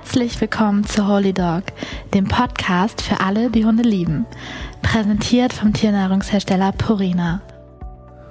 Herzlich willkommen zu Holy Dog, dem Podcast für alle, die Hunde lieben. Präsentiert vom Tiernahrungshersteller Purina.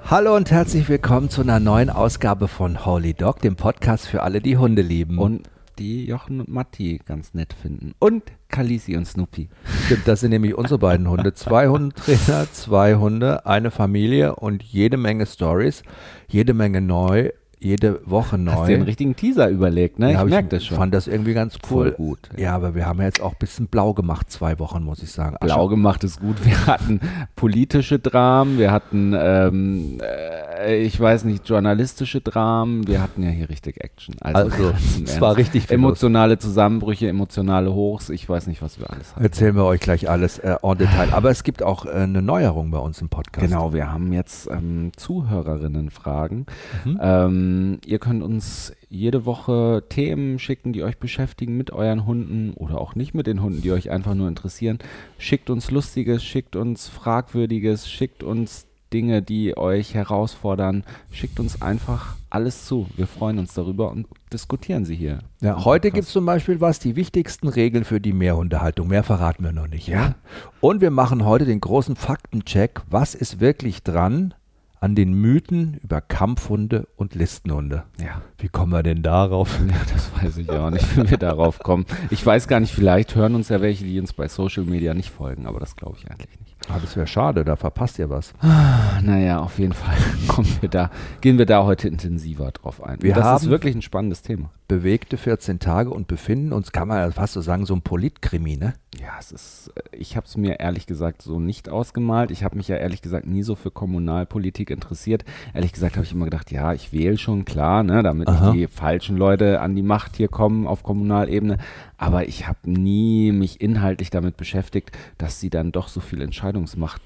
Hallo und herzlich willkommen zu einer neuen Ausgabe von Holy Dog, dem Podcast für alle, die Hunde lieben. Und die Jochen und Matti ganz nett finden. Und Kalisi und Snoopy. Stimmt, das sind nämlich unsere beiden Hunde. Zwei Hundetrainer, zwei Hunde, eine Familie und jede Menge Stories, jede Menge neu jede Woche neu. Hast dir einen richtigen Teaser überlegt, ne? Ja, ich merke das schon. fand das irgendwie ganz cool. Voll gut. Ja. ja. aber wir haben jetzt auch ein bisschen blau gemacht, zwei Wochen, muss ich sagen. Blau Asche. gemacht ist gut. Wir hatten politische Dramen, wir hatten, ähm, äh, ich weiß nicht, journalistische Dramen, wir hatten ja hier richtig Action. Also, also es war richtig Emotionale los. Zusammenbrüche, emotionale Hochs, ich weiß nicht, was wir alles haben. Erzählen wir euch gleich alles äh, en Detail. Aber es gibt auch äh, eine Neuerung bei uns im Podcast. Genau, wir haben jetzt ähm, Zuhörerinnenfragen. Mhm. Ähm, ähm, ihr könnt uns jede Woche Themen schicken, die euch beschäftigen mit euren Hunden oder auch nicht mit den Hunden, die euch einfach nur interessieren. Schickt uns Lustiges, schickt uns Fragwürdiges, schickt uns Dinge, die euch herausfordern. Schickt uns einfach alles zu. Wir freuen uns darüber und diskutieren sie hier. Ja, heute gibt es zum Beispiel was, die wichtigsten Regeln für die Mehrhundehaltung. Mehr verraten wir noch nicht. Ja? ja? Und wir machen heute den großen Faktencheck. Was ist wirklich dran an den Mythen über Kampfhunde und Listenhunde. Ja. Wie kommen wir denn darauf? Ja, das weiß ich auch nicht, wie wir darauf kommen. Ich weiß gar nicht, vielleicht hören uns ja welche, die uns bei Social Media nicht folgen, aber das glaube ich eigentlich nicht. Ah, das wäre schade, da verpasst ihr was. Ah, naja, auf jeden Fall kommen wir da, gehen wir da heute intensiver drauf ein. Wir das ist wirklich ein spannendes Thema. Bewegte 14 Tage und befinden uns, kann man fast so sagen, so ein Politkrimi, ne? Ja, es ist, äh, ich habe es mir ehrlich gesagt so nicht ausgemalt. Ich habe mich ja ehrlich gesagt nie so für Kommunalpolitik interessiert. Ehrlich gesagt habe ich immer gedacht, ja, ich wähle schon, klar, ne, damit Aha. nicht die falschen Leute an die Macht hier kommen auf Kommunalebene. Aber ich habe nie mich inhaltlich damit beschäftigt, dass sie dann doch so viel Entscheidungsmacht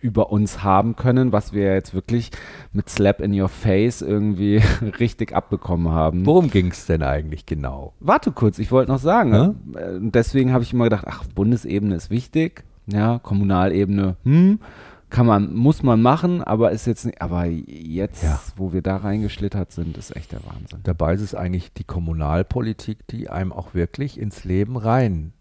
über uns haben können, was wir jetzt wirklich mit Slap in Your Face irgendwie richtig abbekommen haben. Worum ging es denn eigentlich genau? Warte kurz, ich wollte noch sagen. Ja? Äh, deswegen habe ich immer gedacht, ach, Bundesebene ist wichtig, ja, Kommunalebene, hm, kann man, muss man machen, aber ist jetzt nicht, aber jetzt, ja. wo wir da reingeschlittert sind, ist echt der Wahnsinn. Dabei ist es eigentlich die Kommunalpolitik, die einem auch wirklich ins Leben rein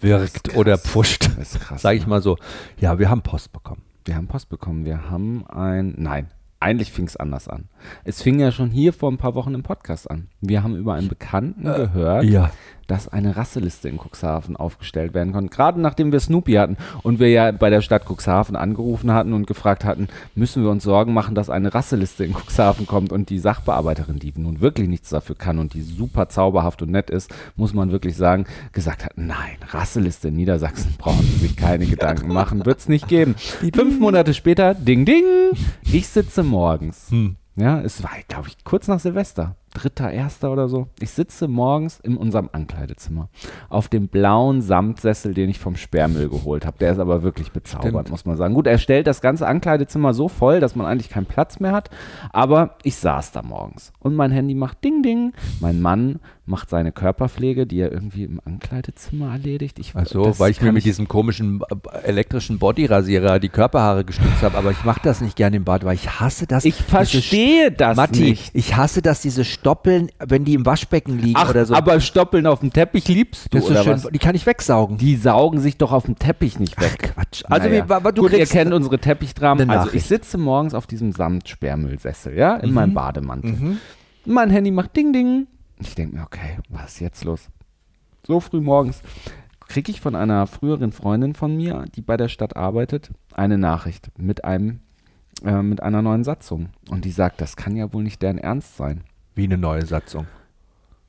wirkt oder pusht. Das ist krass. Sag ich ne? mal so. Ja, wir haben Post bekommen. Wir haben Post bekommen. Wir haben ein, nein, eigentlich fing es anders an. Es fing ja schon hier vor ein paar Wochen im Podcast an. Wir haben über einen Bekannten äh, gehört, ja dass eine Rasseliste in Cuxhaven aufgestellt werden konnte. Gerade nachdem wir Snoopy hatten und wir ja bei der Stadt Cuxhaven angerufen hatten und gefragt hatten, müssen wir uns Sorgen machen, dass eine Rasseliste in Cuxhaven kommt und die Sachbearbeiterin, die nun wirklich nichts dafür kann und die super zauberhaft und nett ist, muss man wirklich sagen, gesagt hat, nein, Rasseliste in Niedersachsen brauchen Sie sich keine Gedanken machen, wird es nicht geben. Fünf Monate später, ding, ding, ich sitze morgens. Hm. Ja, es war, glaube ich, kurz nach Silvester dritter, erster oder so. Ich sitze morgens in unserem Ankleidezimmer auf dem blauen Samtsessel, den ich vom Sperrmüll geholt habe. Der ist aber wirklich bezaubert, Stimmt. muss man sagen. Gut, er stellt das ganze Ankleidezimmer so voll, dass man eigentlich keinen Platz mehr hat. Aber ich saß da morgens und mein Handy macht Ding Ding. Mein Mann macht seine Körperpflege, die er irgendwie im Ankleidezimmer erledigt. Ich, Ach so, weil ich mir mit diesem komischen äh, elektrischen Bodyrasierer die Körperhaare gestützt habe, aber ich mache das nicht gerne im Bad, weil ich hasse das. Ich verstehe das Matti, nicht. Ich hasse das, diese Stoppeln, wenn die im Waschbecken liegen Ach, oder so. aber Stoppeln auf dem Teppich liebst du, das ist schön, was? Die kann ich wegsaugen. Die saugen sich doch auf dem Teppich nicht weg. Ach, Quatsch. Also naja. wie, du Gut, ihr kennt unsere Teppichdramen. Also ich sitze morgens auf diesem Samtsperrmüllsessel, ja, in mhm. meinem Bademantel. Mhm. Mein Handy macht Ding Ding. Ich denke mir, okay, was ist jetzt los? So früh morgens kriege ich von einer früheren Freundin von mir, die bei der Stadt arbeitet, eine Nachricht mit einem äh, mit einer neuen Satzung. Und die sagt, das kann ja wohl nicht deren Ernst sein. Wie eine neue Satzung?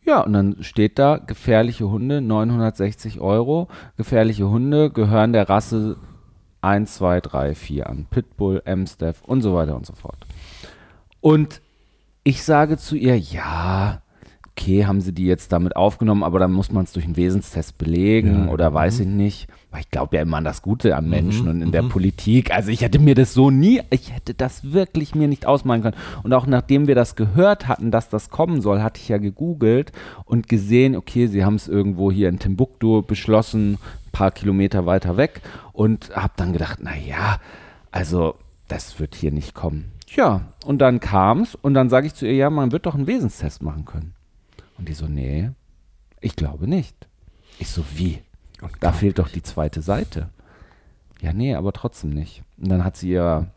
Ja, und dann steht da, gefährliche Hunde, 960 Euro. Gefährliche Hunde gehören der Rasse 1, 2, 3, 4 an. Pitbull, Amstaff und so weiter und so fort. Und ich sage zu ihr, ja, okay, haben sie die jetzt damit aufgenommen, aber dann muss man es durch einen Wesenstest belegen ja, oder weiß mhm. ich nicht. Weil ich glaube ja immer an das Gute am Menschen mhm, und in der mhm. Politik. Also ich hätte mir das so nie, ich hätte das wirklich mir nicht ausmalen können. Und auch nachdem wir das gehört hatten, dass das kommen soll, hatte ich ja gegoogelt und gesehen, okay, sie haben es irgendwo hier in Timbuktu beschlossen, ein paar Kilometer weiter weg und habe dann gedacht, na ja, also das wird hier nicht kommen. Tja, und dann kam es und dann sage ich zu ihr, ja, man wird doch einen Wesenstest machen können. Und die so, nee, Ich glaube nicht. Ich so, wie? Da fehlt doch die zweite Seite. Ja, nee, aber trotzdem nicht. Und dann hat sie ihr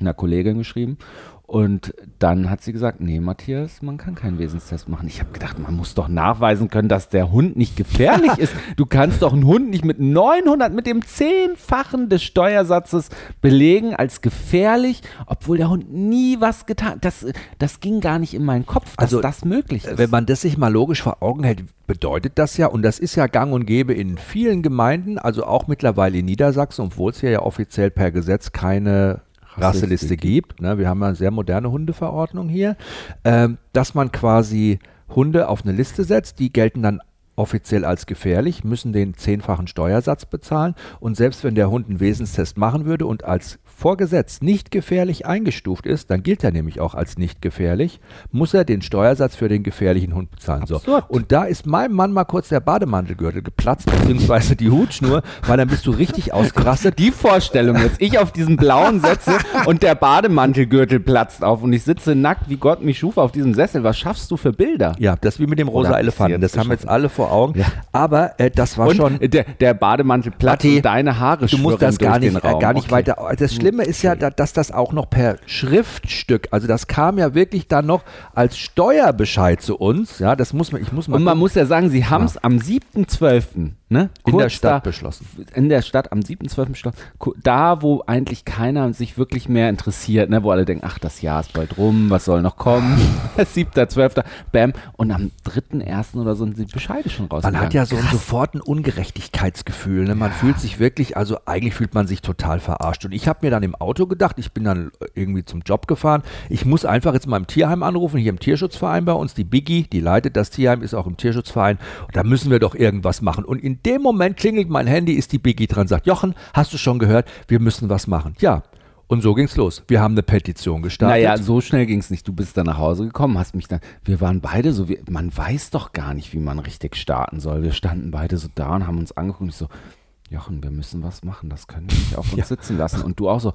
einer Kollegin geschrieben und dann hat sie gesagt, nee, Matthias, man kann keinen Wesenstest machen. Ich habe gedacht, man muss doch nachweisen können, dass der Hund nicht gefährlich ist. Du kannst doch einen Hund nicht mit 900, mit dem Zehnfachen des Steuersatzes belegen als gefährlich, obwohl der Hund nie was getan hat. Das, das ging gar nicht in meinen Kopf, dass Also, das möglich ist. Wenn man das sich mal logisch vor Augen hält, bedeutet das ja, und das ist ja gang und gäbe in vielen Gemeinden, also auch mittlerweile in Niedersachsen, obwohl es hier ja offiziell per Gesetz keine Rasseliste gibt. Ne? Wir haben ja eine sehr moderne Hundeverordnung hier, ähm, dass man quasi Hunde auf eine Liste setzt, die gelten dann offiziell als gefährlich, müssen den zehnfachen Steuersatz bezahlen und selbst wenn der Hund einen Wesenstest machen würde und als vor Gesetz nicht gefährlich eingestuft ist, dann gilt er nämlich auch als nicht gefährlich, muss er den Steuersatz für den gefährlichen Hund bezahlen. So. Und da ist meinem Mann mal kurz der Bademantelgürtel geplatzt, beziehungsweise die Hutschnur, weil dann bist du richtig ausgerastet. die Vorstellung jetzt, ich auf diesen blauen setze und der Bademantelgürtel platzt auf und ich sitze nackt, wie Gott mich schuf, auf diesem Sessel. Was schaffst du für Bilder? Ja, das ist wie mit dem rosa Oder Elefanten. Das haben wir jetzt alle vor Augen. Ja. Aber äh, das war Und schon. der, der Bademantel platzt Matti, und deine Haare Du musst das gar nicht, äh, gar nicht Okay. weiter. Das Schlimme ist ja, da, dass das auch noch per Schriftstück, also das kam ja wirklich dann noch als Steuerbescheid zu uns. Ja, das muss man, ich muss mal. Und man gucken. muss ja sagen, sie haben es am 7.12. Ne, In der Stadt da, beschlossen. In der Stadt am 7.12. beschlossen. Da, wo eigentlich keiner sich wirklich mehr interessiert, ne, wo alle denken, ach, das Jahr ist bald rum, was soll noch kommen? 7.12. Bam. Und am 3.1. oder so sind die Bescheide schon rausgegangen. Man hat ja so ein, sofort ein Ungerechtigkeitsgefühl. Ne? Man fühlt sich wirklich, also eigentlich fühlt man sich total verarscht. Und ich habe mir dann im Auto gedacht, ich bin dann irgendwie zum Job gefahren. Ich muss einfach jetzt mal im Tierheim anrufen, hier im Tierschutzverein bei uns. Die Biggie, die leitet das Tierheim, ist auch im Tierschutzverein. Und da müssen wir doch irgendwas machen. Und in dem Moment klingelt mein Handy, ist die Biggie dran, sagt, Jochen, hast du schon gehört, wir müssen was machen. Ja. Und so ging's los. Wir haben eine Petition gestartet. Naja, so schnell ging es nicht. Du bist dann nach Hause gekommen, hast mich dann. Wir waren beide so, wie, man weiß doch gar nicht, wie man richtig starten soll. Wir standen beide so da und haben uns angeguckt und ich so, Jochen, wir müssen was machen, das können wir nicht auf uns sitzen lassen. Und du auch so,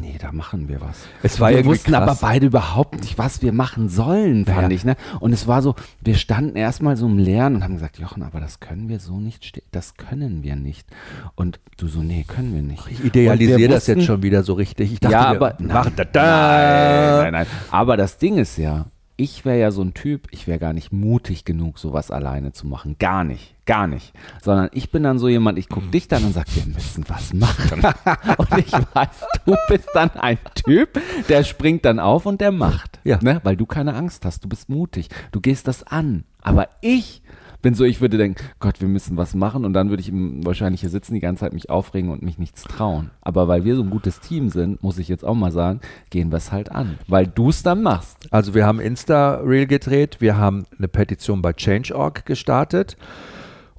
nee, da machen wir was. Es war wir wussten krass. aber beide überhaupt nicht, was wir machen sollen, fand Ja. ich. Ne? Und es war so, wir standen erstmal so im Leeren und haben gesagt, Jochen, aber das können wir so nicht, das können wir nicht. Und du so, nee, können wir nicht. Ich idealisiere das jetzt schon wieder so richtig. Ich dachte, ja, aber nein, nein, nein, nein. Aber das Ding ist ja, ich wäre ja so ein Typ, ich wäre gar nicht mutig genug, sowas alleine zu machen. Gar nicht, gar nicht. Sondern ich bin dann so jemand, ich gucke dich dann und sag, wir müssen was machen. und ich weiß, du bist dann ein Typ, der springt dann auf und der macht. Ja. Ne? Weil du keine Angst hast, du bist mutig, du gehst das an. Aber ich bin so, ich würde denken, Gott, wir müssen was machen und dann würde ich wahrscheinlich hier sitzen, die ganze Zeit mich aufregen und mich nichts trauen. Aber weil wir so ein gutes Team sind, muss ich jetzt auch mal sagen, gehen wir es halt an. Weil du es dann machst. Also wir haben Insta-Reel gedreht, wir haben eine Petition bei Change.org gestartet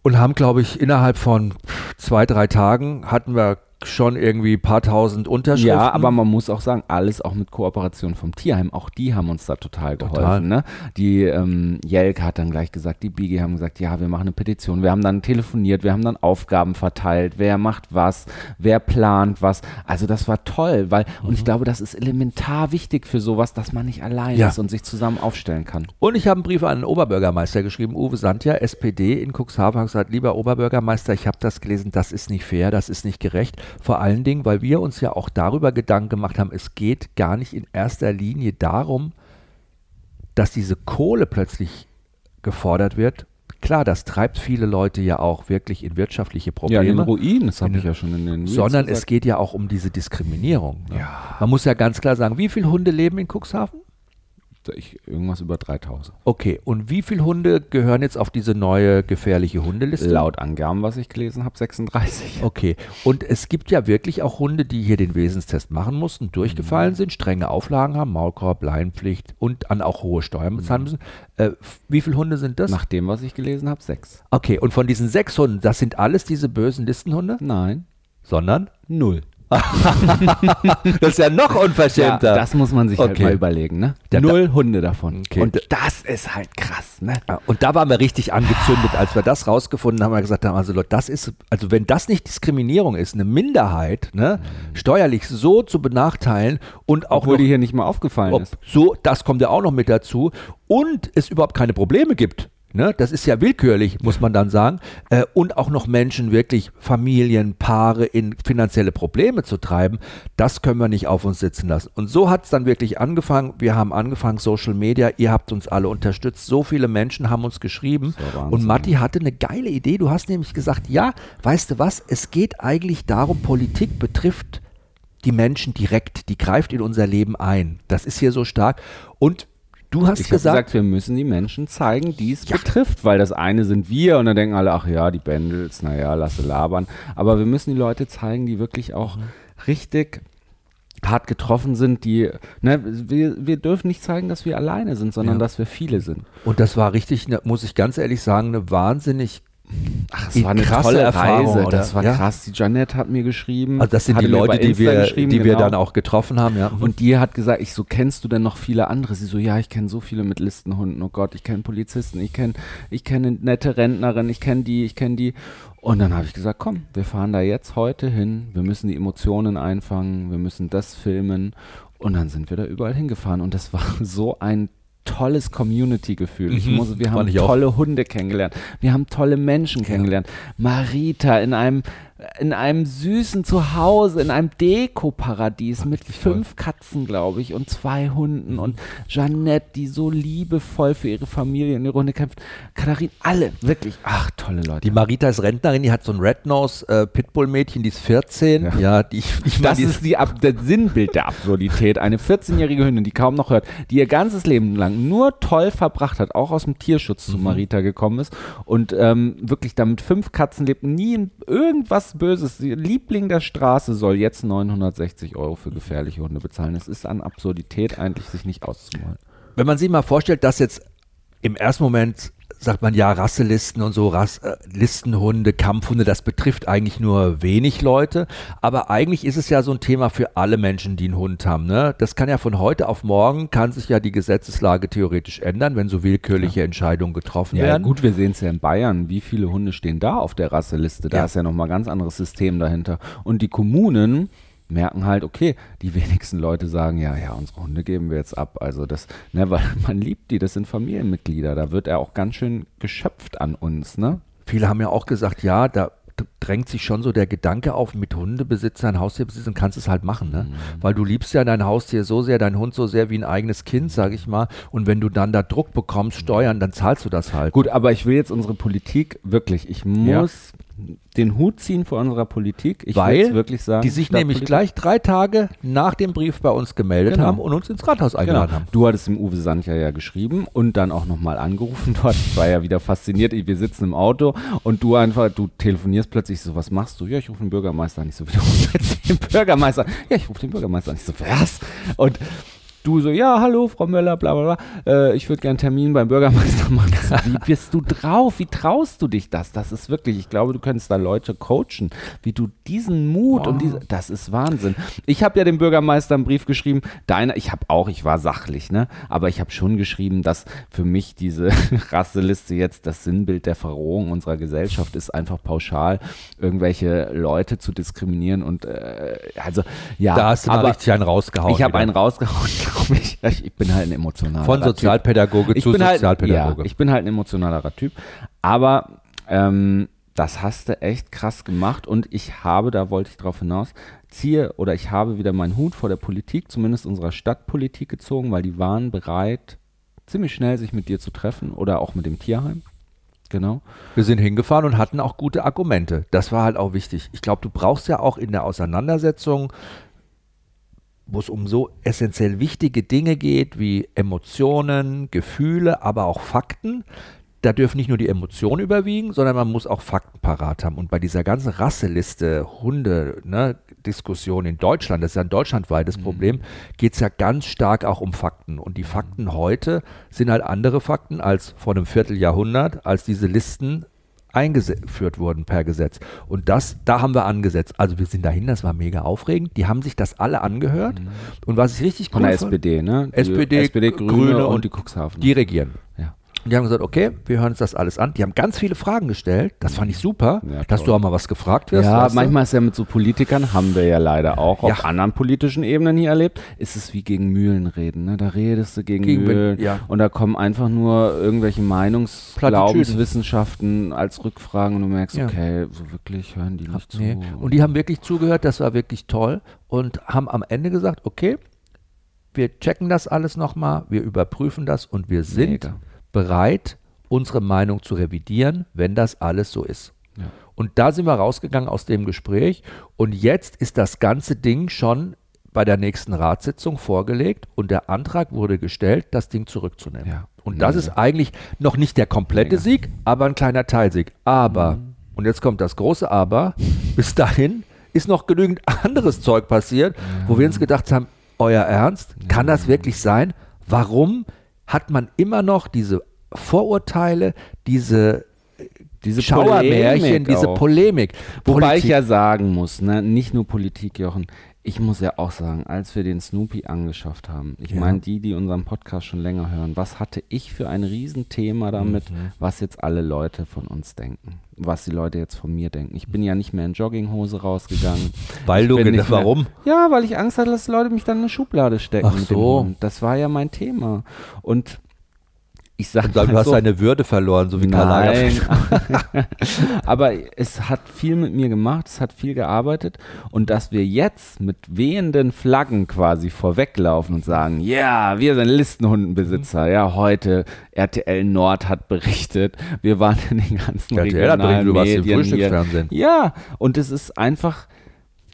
und haben, glaube ich, innerhalb von zwei, drei Tagen hatten wir schon irgendwie ein paar tausend Unterschriften. Ja, aber man muss auch sagen, alles auch mit Kooperation vom Tierheim. Auch die haben uns da total geholfen. Total. Ne? Die ähm, Jelke hat dann gleich gesagt, die Bigi haben gesagt, ja, wir machen eine Petition. Wir haben dann telefoniert, wir haben dann Aufgaben verteilt, wer macht was, wer plant was. Also das war toll, weil, und ich glaube, das ist elementar wichtig für sowas, dass man nicht allein Ja. ist und sich zusammen aufstellen kann. Und ich habe einen Brief an den Oberbürgermeister geschrieben, Uwe Sandja, SPD in Cuxhaven, hat gesagt, lieber Oberbürgermeister, ich habe das gelesen, das ist nicht fair, das ist nicht gerecht. Vor allen Dingen, weil wir uns ja auch darüber Gedanken gemacht haben, es geht gar nicht in erster Linie darum, dass diese Kohle plötzlich gefordert wird. Klar, das treibt viele Leute ja auch wirklich in wirtschaftliche Ja, in den Probleme. Ruinen, das habe ich ja schon in den sondern es gesagt. geht ja auch um diese Diskriminierung. Ne? Man muss ja ganz klar sagen, wie viele Hunde leben in Cuxhaven? Ich, irgendwas über 3000. Okay, und wie viele Hunde gehören jetzt auf diese neue gefährliche Hundeliste? Laut Angaben, was ich gelesen habe, 36. Okay, und es gibt ja wirklich auch Hunde, die hier den Wesenstest machen mussten, durchgefallen sind, strenge Auflagen haben, Maulkorb, Leinpflicht und dann auch hohe Steuern bezahlen müssen. Äh, wie viele Hunde sind das? Nach dem, was ich gelesen habe, 6. Okay, und von diesen sechs Hunden, das sind alles diese bösen Listenhunde? Nein, Sondern? null. Das ist ja noch Ja, unverschämter. das muss man sich halt Okay. mal überlegen, ne? Der- Null Hunde davon. Okay. Und das ist halt krass, ne? Ja, und da waren wir richtig angezündet, als wir das rausgefunden haben, haben wir gesagt haben, also Leute, das ist, also wenn das nicht Diskriminierung ist, eine Minderheit, ne, steuerlich so zu benachteilen und auch Obwohl noch, die hier nicht mal aufgefallen ist. so, das kommt ja auch noch mit dazu und es überhaupt keine Probleme gibt. Ne, das ist ja willkürlich, muss man dann sagen. Äh, und auch noch Menschen wirklich, Familien, Paare in finanzielle Probleme zu treiben, das können wir nicht auf uns sitzen lassen. Und so hat es dann wirklich angefangen. Wir haben angefangen, Social Media, ihr habt uns alle unterstützt. So viele Menschen haben uns geschrieben. Und Matti hatte eine geile Idee. Du hast nämlich gesagt, ja, weißt du was, es geht eigentlich darum, Politik betrifft die Menschen direkt, die greift in unser Leben ein. Das ist hier so stark. Und Du hast ich gesagt, gesagt, wir müssen die Menschen zeigen, die es ja. betrifft, weil das eine sind wir und dann denken alle, ach ja, die Bändels, naja, lasse labern. Aber wir müssen die Leute zeigen, die wirklich auch mhm. richtig hart getroffen sind, die, ne, wir, wir dürfen nicht zeigen, dass wir alleine sind, sondern ja. dass wir viele sind. Und das war richtig, ne, muss ich ganz ehrlich sagen, eine wahnsinnig Ach, es war eine tolle Erfahrung, Reise. Oder? Das war ja. krass. Die Janette hat mir geschrieben. Also das sind die Leute, die wir, die wir genau. dann auch getroffen haben. Ja. Und die hat gesagt, ich so, kennst du denn noch viele andere? Sie so, ja, ich kenne so viele mit Listenhunden. Oh Gott, ich kenne Polizisten, ich kenne ich kenne eine nette Rentnerin, ich kenne die, ich kenne die. Und dann habe ich gesagt, komm, wir fahren da jetzt heute hin. Wir müssen die Emotionen einfangen, wir müssen das filmen. Und dann sind wir da überall hingefahren. Und das war so ein tolles Community-Gefühl. Mhm. Ich muss, wir haben tolle auch. Hunde kennengelernt. Wir haben tolle Menschen kennengelernt. Marita in einem in einem süßen Zuhause, in einem Deko-Paradies mit fünf Katzen, glaube ich, und zwei Hunden mhm. und Jeannette, die so liebevoll für ihre Familie in ihre Runde kämpft. Katharin, alle, wirklich, ach, tolle Leute. Die Marita ist Rentnerin, die hat so ein Red-Nose äh, Pitbull-Mädchen, die ist 14. Ja, ja die, ich Das ist die Ab das Sinnbild der Absurdität. Eine 14-jährige Hündin, die kaum noch hört, die ihr ganzes Leben lang nur toll verbracht hat, auch aus dem Tierschutz mhm. zu Marita gekommen ist und ähm, wirklich damit fünf Katzen lebt, nie in irgendwas was Böses. Liebling der Straße soll jetzt 960 Euro für gefährliche Hunde bezahlen. Es ist an Absurdität eigentlich, sich nicht auszumalen. Wenn man sich mal vorstellt, dass jetzt im ersten Moment sagt man ja Rasselisten und so, Rass, äh, Listenhunde, Kampfhunde, das betrifft eigentlich nur wenig Leute. Aber eigentlich ist es ja so ein Thema für alle Menschen, die einen Hund haben. Ne? Das kann ja von heute auf morgen, kann sich ja die Gesetzeslage theoretisch ändern, wenn so willkürliche ja. Entscheidungen getroffen ja, werden. Ja gut, wir sehen es ja in Bayern. Wie viele Hunde stehen da auf der Rasseliste? Da ja. ist ja nochmal ein ganz anderes System dahinter. Und die Kommunen, merken halt, okay, die wenigsten Leute sagen, ja, ja, unsere Hunde geben wir jetzt ab. Also das, ne, weil man liebt die, das sind Familienmitglieder. Da wird er auch ganz schön geschöpft an uns, ne? Viele haben ja auch gesagt, ja, da drängt sich schon so der Gedanke auf, mit Hundebesitzern, Haustierbesitzern kannst du es halt machen, ne? Mhm. Weil du liebst ja dein Haustier so sehr, dein Hund so sehr wie ein eigenes Kind, sag ich mal. Und wenn du dann da Druck bekommst, Steuern, dann zahlst du das halt. Gut, aber ich will jetzt unsere Politik wirklich, ich muss ja den Hut ziehen vor unserer Politik. Ich Weil wirklich sagen, die sich nämlich Politik gleich drei Tage nach dem Brief bei uns gemeldet genau. haben und uns ins Rathaus genau. eingeladen genau. haben. Du hattest dem Uwe Sandja ja geschrieben und dann auch nochmal angerufen dort. Ich war ja wieder fasziniert. Wir sitzen im Auto und du einfach, du telefonierst plötzlich so, was machst du? Ja, ich rufe den Bürgermeister an. Ich so, wie du rufst den Bürgermeister Ja, ich rufe den Bürgermeister an. Ich so, was? Und du so, ja, hallo, Frau Möller, bla bla bla, äh, ich würde gerne einen Termin beim Bürgermeister machen. wie bist du drauf? Wie traust du dich das? Das ist wirklich, ich glaube, du könntest da Leute coachen, wie du diesen Mut wow. und diese, das ist Wahnsinn. Ich habe ja dem Bürgermeister einen Brief geschrieben, deiner, ich habe auch, ich war sachlich, ne, aber ich habe schon geschrieben, dass für mich diese Rasseliste jetzt das Sinnbild der Verrohung unserer Gesellschaft ist, einfach pauschal irgendwelche Leute zu diskriminieren und äh, also ja. Da hast du aber, richtig einen rausgehauen. Ich habe einen rausgehauen, glaube ich. Ich bin halt ein emotionaler Von Sozialpädagoge typ. zu Sozialpädagoge. Halt, ja, ich bin halt ein emotionalerer Typ. Aber ähm, das hast du echt krass gemacht und ich habe, da wollte ich drauf hinaus, ziehe oder ich habe wieder meinen Hut vor der Politik, zumindest unserer Stadtpolitik gezogen, weil die waren bereit, ziemlich schnell sich mit dir zu treffen oder auch mit dem Tierheim. Genau. Wir sind hingefahren und hatten auch gute Argumente. Das war halt auch wichtig. Ich glaube, du brauchst ja auch in der Auseinandersetzung wo es um so essentiell wichtige Dinge geht wie Emotionen, Gefühle, aber auch Fakten. Da dürfen nicht nur die Emotionen überwiegen, sondern man muss auch Fakten parat haben. Und bei dieser ganzen Rasseliste, Hunde-Diskussion ne, in Deutschland, das ist ja ein deutschlandweites mhm. Problem, geht es ja ganz stark auch um Fakten. Und die Fakten heute sind halt andere Fakten als vor einem Vierteljahrhundert, als diese Listen eingeführt wurden per Gesetz. Und das, da haben wir angesetzt. Also wir sind dahin, das war mega aufregend. Die haben sich das alle angehört. Mhm. Und was ich richtig cool Von der SPD, ne? Die SPD, SPD Grüne, Grüne und, und, die Cuxhaven. Die regieren. Und die haben gesagt, okay, wir hören uns das alles an. Die haben ganz viele Fragen gestellt. Das fand ich super, Ja, dass du auch mal was gefragt wirst. Ja, weißt du? manchmal ist ja mit so Politikern, haben wir ja leider auch auf Ja. anderen politischen Ebenen hier erlebt, ist es wie gegen Mühlen reden. Ne? Da redest du gegen, Gegen- Mühlen ja. und da kommen einfach nur irgendwelche Meinungs-. Glaubenswissenschaften als Rückfragen und du merkst, okay, so wirklich hören die nicht zu. Nee. Und die haben wirklich zugehört, das war wirklich toll und haben am Ende gesagt, okay, wir checken das alles nochmal, wir überprüfen das und wir sind Mega. Bereit, unsere Meinung zu revidieren, wenn das alles so ist. Ja. Und da sind wir rausgegangen aus dem Gespräch und jetzt ist das ganze Ding schon bei der nächsten Ratssitzung vorgelegt und der Antrag wurde gestellt, das Ding zurückzunehmen. Ja. Und das Mega. ist eigentlich noch nicht der komplette. Sieg, aber ein kleiner Teilsieg. Aber, und jetzt kommt das große Aber, bis dahin ist noch genügend anderes Zeug passiert, wo wir uns gedacht haben, euer Ernst, kann das wirklich sein? Warum hat man immer noch diese Vorurteile, diese Diese Schauermärchen, Polemik diese. Polemik? Wobei Politik- ich ja sagen muss, ne, nicht nur Politik, Jochen. Ich muss ja auch sagen, als wir den Snoopy angeschafft haben, ich Ja. meine, die, die unseren Podcast schon länger hören, was hatte ich für ein Riesenthema damit, Mhm. was jetzt alle Leute von uns denken, was die Leute jetzt von mir denken. Ich bin ja nicht mehr in Jogginghose rausgegangen. Weil du gedacht, nicht mehr- warum? Ja, weil ich Angst hatte, dass Leute mich dann in eine Schublade stecken Ach so. Das war ja mein Thema. Und ich sag Du hast so, deine Würde verloren, so wie Karl Nein. Aber es hat viel mit mir gemacht, es hat viel gearbeitet. Und dass wir jetzt mit wehenden Flaggen quasi vorweglaufen und sagen, ja, wir sind Listenhundenbesitzer. Ja, heute RTL Nord hat berichtet, wir waren in den ganzen RTL hat berichtet, regionalen du warst im hier. Frühstücksfernsehen. Ja, und es ist einfach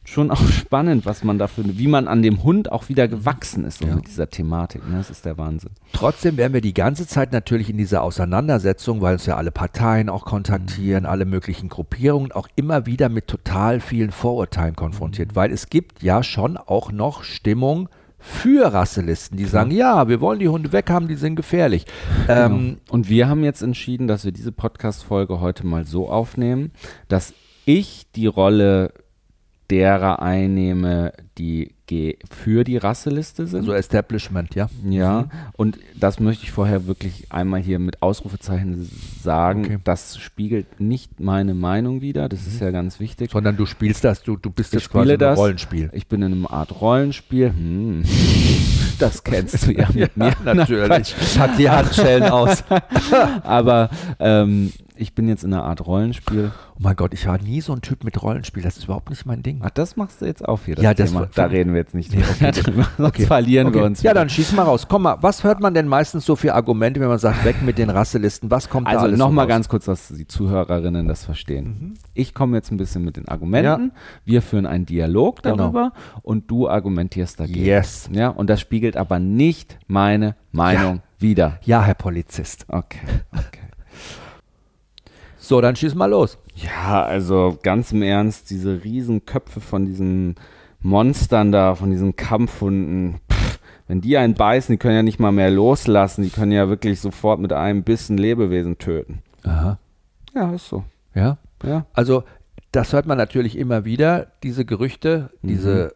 schon auch spannend, was man dafür, wie man an dem Hund auch wieder gewachsen ist so Ja. mit dieser Thematik. Ne? Das ist der Wahnsinn. Trotzdem werden wir die ganze Zeit natürlich in dieser Auseinandersetzung, weil uns ja alle Parteien auch Mhm. kontaktieren, alle möglichen Gruppierungen, auch immer wieder mit total vielen Vorurteilen konfrontiert, Mhm. weil es gibt ja schon auch noch Stimmung für Rasselisten, die sagen, ja, wir wollen die Hunde weghaben, die sind gefährlich. Ähm, Genau. Und wir haben jetzt entschieden, dass wir diese Podcast-Folge heute mal so aufnehmen, dass ich die Rolle derer einnehme, die für die Rasseliste sind. so Establishment, ja. ja, und das möchte ich vorher wirklich einmal hier mit Ausrufezeichen sagen. Okay. Das spiegelt nicht meine Meinung wider, das ist ja ganz wichtig. Sondern du spielst das, du, du bist Ich jetzt quasi das. Rollenspiel. Ich bin in einer Art Rollenspiel. Hm. Das kennst du ja mit mir. Natürlich. Pack die Handschellen aus. Aber ähm, ich bin jetzt in einer Art Rollenspiel. Oh mein Gott, ich war nie so ein Typ mit Rollenspiel, das ist überhaupt nicht mein Ding. Ach, das machst du jetzt auf hier. Das Ja, das Thema. war- da reden wir jetzt nicht Nee, okay. drüber. Sonst verlieren Okay. wir uns. Ja, wieder. dann schieß mal raus. Komm mal, was hört man denn meistens so für Argumente, wenn man sagt, weg mit den Rasselisten? Was kommt da Also alles so nochmal ganz kurz, dass die Zuhörerinnen das verstehen. Mhm. Ich komme jetzt ein bisschen mit den Argumenten. Wir führen einen Dialog Genau. darüber und du argumentierst dagegen. Yes. Ja, und das spiegelt aber nicht meine Meinung wider. Ja, Herr Polizist. Okay, okay. So, dann schieß mal los. Ja, also ganz im Ernst, diese Riesenköpfe von diesen Monstern da, von diesen Kampfhunden, pff, wenn die einen beißen, die können ja nicht mal mehr loslassen, die können ja wirklich sofort mit einem Bissen Lebewesen töten. Aha. Ja, ist so. Ja. Ja. Also, das hört man natürlich immer wieder, diese Gerüchte, Mhm. diese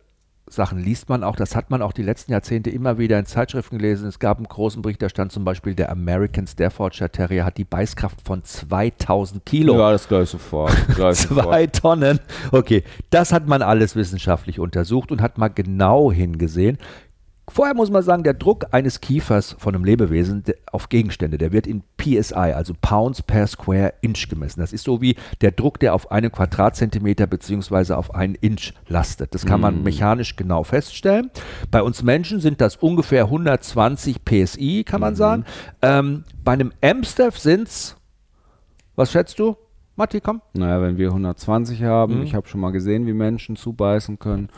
Sachen liest man auch, das hat man auch die letzten Jahrzehnte immer wieder in Zeitschriften gelesen. Es gab einen großen Bericht, da stand zum Beispiel, der American Staffordshire Terrier hat die Beißkraft von 2000 Kilo. Ja, das gleich sofort. Gleich sofort. Zwei Tonnen. Okay, das hat man alles wissenschaftlich untersucht und hat mal genau hingesehen. Vorher muss man sagen, der Druck eines Kiefers von einem Lebewesen auf Gegenstände, der wird in PSI, also Pounds per Square Inch gemessen. Das ist so wie der Druck, der auf einen Quadratzentimeter beziehungsweise auf einen Inch lastet. Das kann man mechanisch genau feststellen. Bei uns Menschen sind das ungefähr 120 PSI, kann man sagen. Ähm, bei einem Amstaff sind es, was schätzt du? Matti, komm. Naja, wenn wir 120 haben, Mhm. ich habe schon mal gesehen, wie Menschen zubeißen können.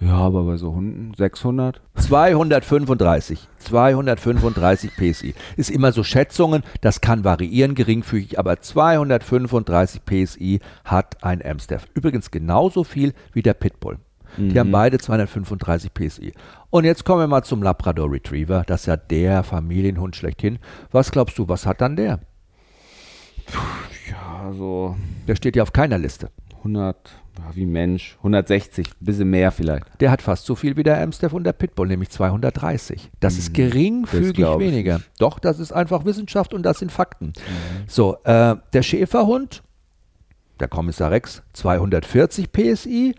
Ja, aber bei so Hunden 600. 235. 235 PSI. Ist immer so Schätzungen, das kann variieren geringfügig, aber 235 PSI hat ein Amstaff. Übrigens genauso viel wie der Pitbull. Die haben beide 235 PSI. Und jetzt kommen wir mal zum Labrador Retriever. Das ist ja der Familienhund schlechthin. Was glaubst du, was hat dann der? Ja, so Der steht ja auf keiner Liste. 100, Ja, wie Mensch. 160, ein bisschen mehr vielleicht. Der hat fast so viel wie der Amstaff und der Pitbull, nämlich 230. Das ist geringfügig ich weniger. Doch, das ist einfach Wissenschaft und das sind Fakten. So, äh, der Schäferhund, der Kommissar Rex, 240 PSI.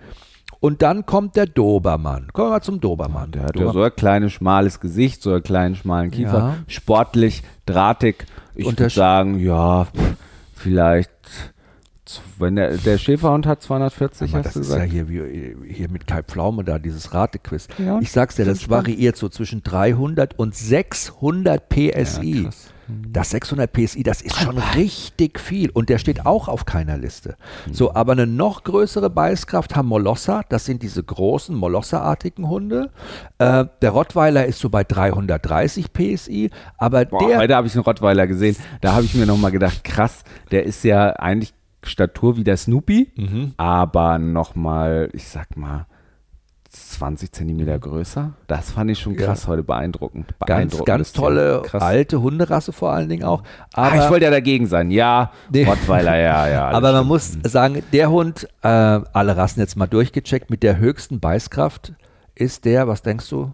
Und dann kommt der Dobermann. Kommen wir mal zum Dobermann. Der hat ja Dobermann- so ein kleines, schmales Gesicht, so einen kleinen, schmalen Kiefer. Ja. Sportlich, drahtig. Ich würde sagen, ja, vielleicht, wenn der, der Schäferhund hat 240, Aber hast das du ist ja gesagt? hier, wie, hier mit Kai Pflaume da, dieses Ratequiz. Ja, ich sag's dir, das variiert so zwischen 300 und 600 PSI. Ja, krass. das 600 PSI, das ist schon richtig viel. Und der steht auch auf keiner Liste. So, aber eine noch größere Beißkraft haben Molosser. Das sind diese großen Molosser-artigen Hunde. Äh, der Rottweiler ist so bei 330 PSI. Aber Boah, der, heute habe ich einen Rottweiler gesehen. Da habe ich mir nochmal gedacht, krass, der ist ja eigentlich Statur wie der Snoopy, Mhm. aber nochmal, ich sag mal, 20 Zentimeter größer. Das fand ich schon krass heute beeindruckend. ganz, Beeindruckendes ganz Tier. tolle Krass. alte Hunderasse vor allen Dingen auch. Ah, Aber ich wollte ja dagegen sein. Ja, Nee. Rottweiler, ja, ja. Aber man muss sagen, der Hund, äh, alle Rassen jetzt mal durchgecheckt, mit der höchsten Beißkraft ist der, was denkst du?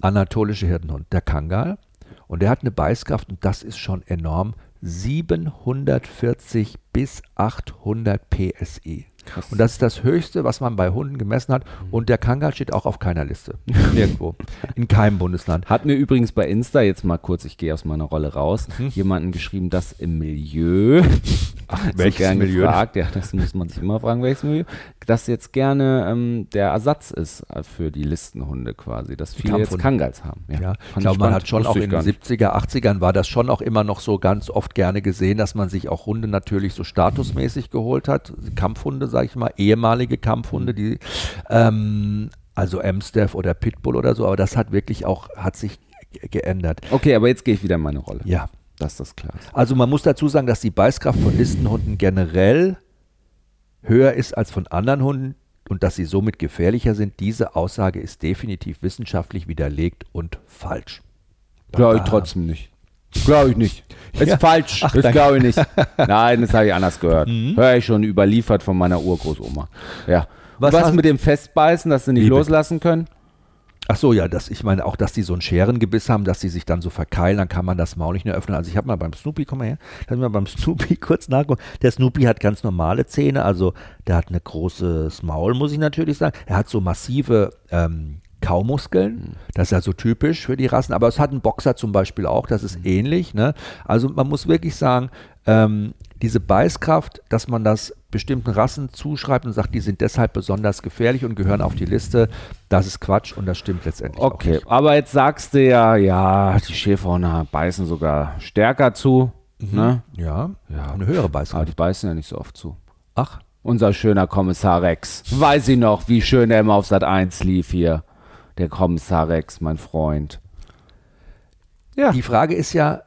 Anatolische Hirtenhund, der Kangal. Und der hat eine Beißkraft, und das ist schon enorm, 740 bis 800 PSI. Krass. Und das ist das Höchste, was man bei Hunden gemessen hat. Und der Kangal steht auch auf keiner Liste. Nirgendwo. In keinem Bundesland. Hat mir übrigens bei Insta, jetzt mal kurz, ich gehe aus meiner Rolle raus, Mhm. jemanden geschrieben, dass im Milieu, Ach, welches Milieu? Gefragt, ja, das muss man sich immer fragen, welches Milieu, dass jetzt gerne ähm, der Ersatz ist äh, für die Listenhunde quasi, dass viele jetzt. Kangals haben. Ja, ich fand glaube, man hat schon auch ich in den nicht. 70er, 80ern war das schon auch immer noch so ganz oft gerne gesehen, dass man sich auch Hunde natürlich so statusmäßig geholt hat. Kampfhunde, sage ich mal, ehemalige Kampfhunde, die ähm, also Amstaff oder Pitbull oder so, aber das hat wirklich auch, hat sich ge- geändert. Okay, aber jetzt gehe ich wieder in meine Rolle. Ja. Dass das klar ist. Also man muss dazu sagen, dass die Beißkraft von Listenhunden generell höher ist als von anderen Hunden und dass sie somit gefährlicher sind. Diese Aussage ist definitiv wissenschaftlich widerlegt und falsch. Glaube ich trotzdem nicht. Glaube ich nicht. Ist Ja. falsch. Ach, das glaube ich nicht. Nein, das habe ich anders gehört. Höre ich schon überliefert von meiner Urgroßoma. Ja. Was Was, mit dem Festbeißen, dass sie nicht Wie bitte? loslassen können? Ach so, ja, das, ich meine auch, dass die so ein Scherengebiss haben, dass die sich dann so verkeilen, dann kann man das Maul nicht mehr öffnen. Also ich habe mal beim Snoopy, komm mal her, habe mal beim Snoopy kurz nachgucken. Der Snoopy hat ganz normale Zähne, also der hat ein großes Maul, muss ich natürlich sagen. Er hat so massive ähm, Kaumuskeln, das ist ja so typisch für die Rassen, aber es hat ein Boxer zum Beispiel auch, das ist ähnlich. Ne? Also man muss wirklich sagen, ähm, diese Beißkraft, dass man das bestimmten Rassen zuschreibt und sagt, die sind deshalb besonders gefährlich und gehören auf die Liste, das ist Quatsch und das stimmt letztendlich auch Okay, nicht. aber jetzt sagst du ja, ja, die Schäferhunde beißen sogar stärker zu. Ne? Ja, Ja. eine höhere Aber Beißkraft. die beißen ja nicht so oft zu. Ach, Unser schöner Kommissar Rex. Weiß ich noch, wie schön er immer auf Sat 1 lief hier. Der Kommissar Rex, mein Freund. Ja. die Frage ist ja,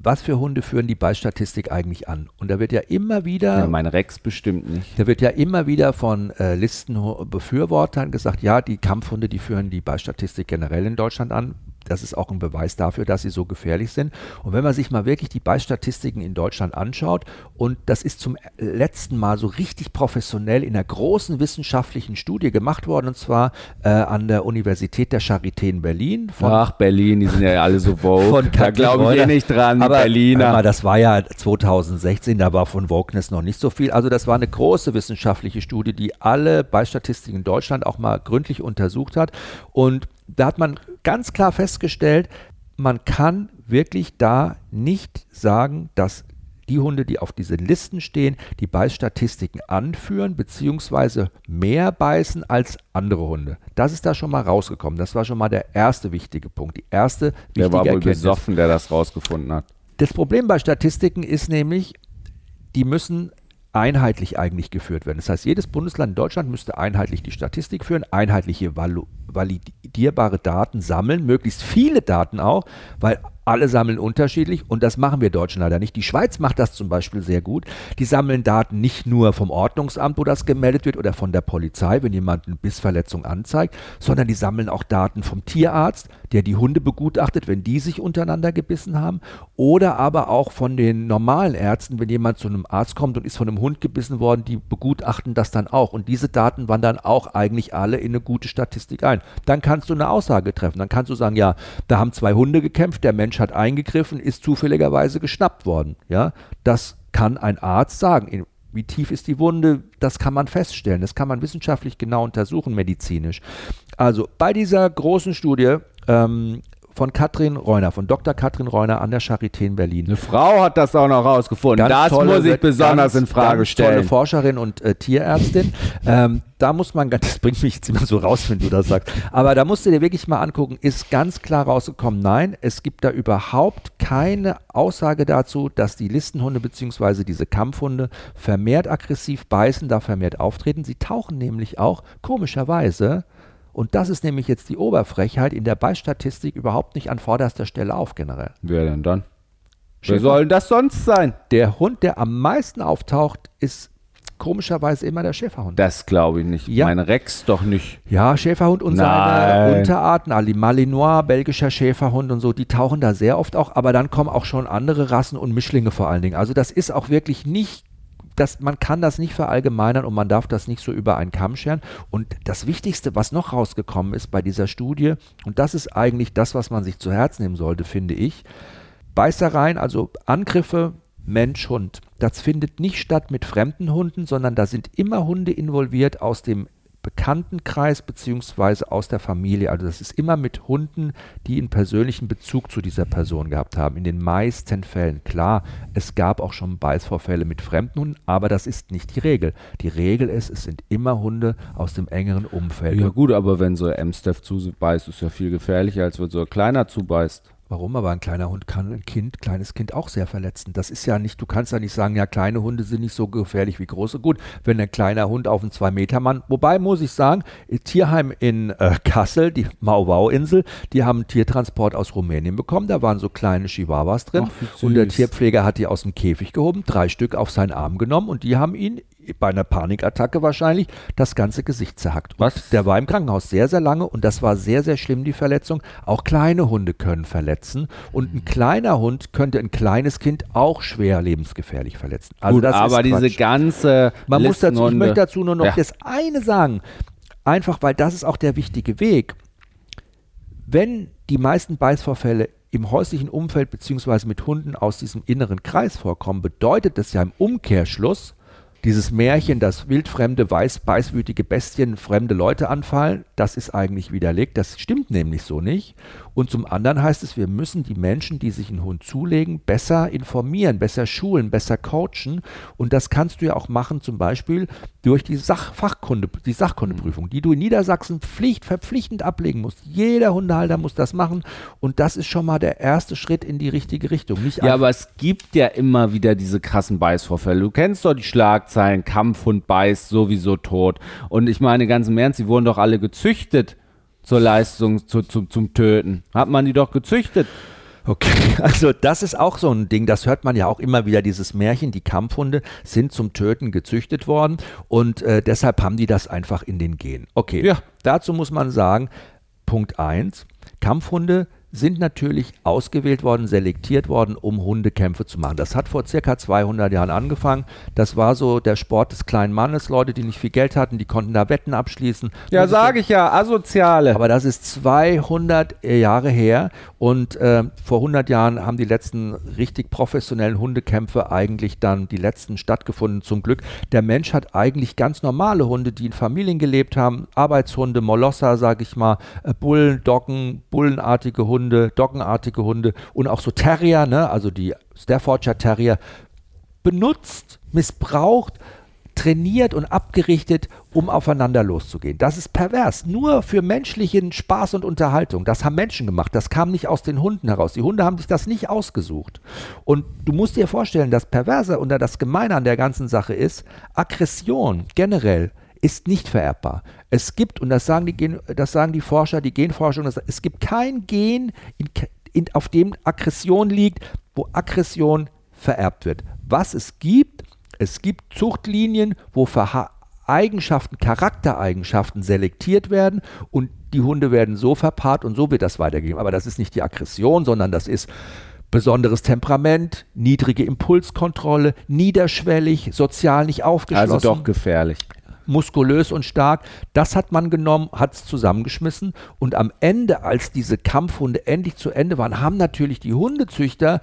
was für Hunde führen die Beißstatistik eigentlich an? Und da wird ja immer wieder ja mein Rex bestimmt nicht. Da wird ja immer wieder von äh, Listenbefürwortern gesagt, ja, die Kampfhunde, die führen die Beißstatistik generell in Deutschland an. Das ist auch ein Beweis dafür, dass sie so gefährlich sind. Und wenn man sich mal wirklich die Beißstatistiken in Deutschland anschaut, und das ist zum letzten Mal so richtig professionell in einer großen wissenschaftlichen Studie gemacht worden, und zwar äh, an der Universität der Charité in Berlin. Ach, Berlin, die sind ja alle so von da Katrin glaube ich eh Reuter. nicht dran, Aber, Berliner. mal, das war ja 2016, da war von Wokeness noch nicht so viel. Also das war eine große wissenschaftliche Studie, die alle Beistatistiken in Deutschland auch mal gründlich untersucht hat. Und da hat man ganz klar festgestellt, man kann wirklich da nicht sagen, dass die Hunde, die auf diesen Listen stehen, die Beißstatistiken anführen, beziehungsweise mehr beißen als andere Hunde. Das ist da schon mal rausgekommen. Das war schon mal der erste wichtige Punkt. Die erste wichtige der war wohl Erkenntnis. besoffen, der das rausgefunden hat. Das Problem bei Statistiken ist nämlich, die müssen einheitlich eigentlich geführt werden. Das heißt, jedes Bundesland in Deutschland müsste einheitlich die Statistik führen, einheitliche validierbare Daten sammeln, möglichst viele Daten auch, weil Alle sammeln unterschiedlich und das machen wir Deutschen leider nicht. Die Schweiz macht das zum Beispiel sehr gut. Die sammeln Daten nicht nur vom Ordnungsamt, wo das gemeldet wird, oder von der Polizei, wenn jemand eine Bissverletzung anzeigt, sondern die sammeln auch Daten vom Tierarzt, der die Hunde begutachtet, wenn die sich untereinander gebissen haben, oder aber auch von den normalen Ärzten, wenn jemand zu einem Arzt kommt und ist von einem Hund gebissen worden, die begutachten das dann auch. Und diese Daten wandern auch eigentlich alle in eine gute Statistik ein. Dann kannst du eine Aussage treffen. Dann kannst du sagen, ja, da haben zwei Hunde gekämpft, der Mensch hat eingegriffen, ist zufälligerweise geschnappt worden. Ja, das kann ein Arzt sagen. Wie tief ist die Wunde? Das kann man feststellen. Das kann man wissenschaftlich genau untersuchen, medizinisch. Also bei dieser großen Studie ähm, von Katrin Reuner, von Dr. Katrin Reuner an der Charité in Berlin. Eine Frau hat das auch noch rausgefunden. Ganz das tolle, muss ich besonders ganz, in Frage stellen. Tolle Forscherin und äh, Tierärztin. Ähm, da muss man, das bringt mich jetzt immer so raus, wenn du das sagst. Aber da musst du dir wirklich mal angucken, ist ganz klar rausgekommen, nein, es gibt da überhaupt keine Aussage dazu, dass die Listenhunde bzw. diese Kampfhunde vermehrt aggressiv beißen, da vermehrt auftreten. Sie tauchen nämlich auch komischerweise und das ist nämlich jetzt die Oberfrechheit in der Beistatistik überhaupt nicht an vorderster Stelle auf generell. Wer denn dann? Wer Schäfer. soll das sonst sein? Der Hund, der am meisten auftaucht, ist komischerweise immer der Schäferhund. Das glaube ich nicht. Ja. Mein Rex doch nicht. Ja, Schäferhund und Nein. seine Unterarten, Ali Malinois, belgischer Schäferhund und so, die tauchen da sehr oft auch, aber dann kommen auch schon andere Rassen und Mischlinge vor allen Dingen. Also das ist auch wirklich nicht das, man kann das nicht verallgemeinern und man darf das nicht so über einen Kamm scheren. Und das Wichtigste, was noch rausgekommen ist bei dieser Studie, und das ist eigentlich das, was man sich zu Herzen nehmen sollte, finde ich, Beißereien, also Angriffe Mensch, Hund. Das findet nicht statt mit fremden Hunden, sondern da sind immer Hunde involviert aus dem Bekanntenkreis beziehungsweise aus der Familie. Also das ist immer mit Hunden, die einen persönlichen Bezug zu dieser Person gehabt haben. In den meisten Fällen. Klar, es gab auch schon Beißvorfälle mit fremden Hunden, aber das ist nicht die Regel. Die Regel ist, es sind immer Hunde aus dem engeren Umfeld. Ja gut, aber wenn so ein Amstaff zubeißt, ist ja viel gefährlicher, als wenn so ein kleiner zubeißt. Warum? Aber ein kleiner Hund kann ein Kind, kleines Kind auch sehr verletzen. Das ist ja nicht, du kannst ja nicht sagen, ja, kleine Hunde sind nicht so gefährlich wie große. Gut, wenn ein kleiner Hund auf einen Zwei-Meter-Mann, wobei muss ich sagen, Tierheim in äh, Kassel, die Mauwau-Insel, die haben einen Tiertransport aus Rumänien bekommen. Da waren so kleine Chihuahuas drin. Ach, und der. Tierpfleger hat die aus dem Käfig gehoben, drei Stück auf seinen Arm genommen und die haben ihn bei einer Panikattacke wahrscheinlich das ganze Gesicht zerhackt. Und Was? Der war im Krankenhaus sehr, sehr lange und das war sehr, sehr schlimm, die Verletzung. Auch kleine Hunde können verletzen und ein kleiner Hund könnte ein kleines Kind auch schwer lebensgefährlich verletzen. Also gut, das aber ist diese ganze Man muss dazu, ich möchte dazu nur noch Ja. das eine sagen. Einfach, weil das ist auch der wichtige Weg. Wenn die meisten Beißvorfälle im häuslichen Umfeld beziehungsweise mit Hunden aus diesem inneren Kreis vorkommen, bedeutet das ja im Umkehrschluss, dieses Märchen, dass wildfremde, weiß, beißwütige Bestien fremde Leute anfallen, das ist eigentlich widerlegt. Das stimmt nämlich so nicht. Und zum anderen heißt es, wir müssen die Menschen, die sich einen Hund zulegen, besser informieren, besser schulen, besser coachen. Und das kannst du ja auch machen, zum Beispiel durch die Sachfachkunde, die Sachkundeprüfung, die du in Niedersachsen pflicht, verpflichtend ablegen musst. Jeder Hundehalter muss das machen. Und das ist schon mal der erste Schritt in die richtige Richtung. Nicht Ja, aber es gibt ja immer wieder diese krassen Beißvorfälle. Du kennst doch die Schlagzeilen, Kampfhund beißt sowieso tot. Und ich meine ganz im Ernst, sie wurden doch alle gezüchtet zur Leistung, zu, zu, zum Töten. Hat man die doch gezüchtet. Okay, also das ist auch so ein Ding, das hört man ja auch immer wieder, dieses Märchen, die Kampfhunde sind zum Töten gezüchtet worden und äh, deshalb haben die das einfach in den Genen. Okay, Ja. dazu muss man sagen, Punkt 1, Kampfhunde sind natürlich ausgewählt worden, selektiert worden, um Hundekämpfe zu machen. Das hat vor circa 200 Jahren angefangen. Das war so der Sport des kleinen Mannes. Leute, die nicht viel Geld hatten, die konnten da Wetten abschließen. Ja, sage ich ja, Asoziale. aber das ist 200 Jahre her und äh, vor 100 Jahren haben die letzten richtig professionellen Hundekämpfe eigentlich dann die letzten stattgefunden zum Glück. Der Mensch hat eigentlich ganz normale Hunde, die in Familien gelebt haben, Arbeitshunde, Molosser, sage ich mal, äh, Bullen, Doggen, bullenartige Hunde, Doggenartige Hunde und auch so Terrier, ne, also die Staffordshire Terrier benutzt, missbraucht, trainiert und abgerichtet, um aufeinander loszugehen. Das ist pervers. Nur für menschlichen Spaß und Unterhaltung. Das haben Menschen gemacht. Das kam nicht aus den Hunden heraus. Die Hunde haben sich das nicht ausgesucht. Und du musst dir vorstellen, das Perverse und das Gemeine an der ganzen Sache ist, Aggression generell ist nicht vererbbar. Es gibt, und das sagen die, Gen das sagen die Forscher, die Genforschung, das, es gibt kein Gen in, in, auf dem Aggression liegt, wo Aggression vererbt wird. Was es gibt, es gibt Zuchtlinien, wo Verha Eigenschaften, Charaktereigenschaften selektiert werden und die Hunde werden so verpaart und so wird das weitergegeben. Aber das ist nicht die Aggression, sondern das ist besonderes Temperament, niedrige Impulskontrolle, niederschwellig, sozial nicht aufgeschlossen. Also doch gefährlich. Muskulös und stark. Das hat man genommen, hat es zusammengeschmissen und am Ende, als diese Kampfhunde endlich zu Ende waren, haben natürlich die Hundezüchter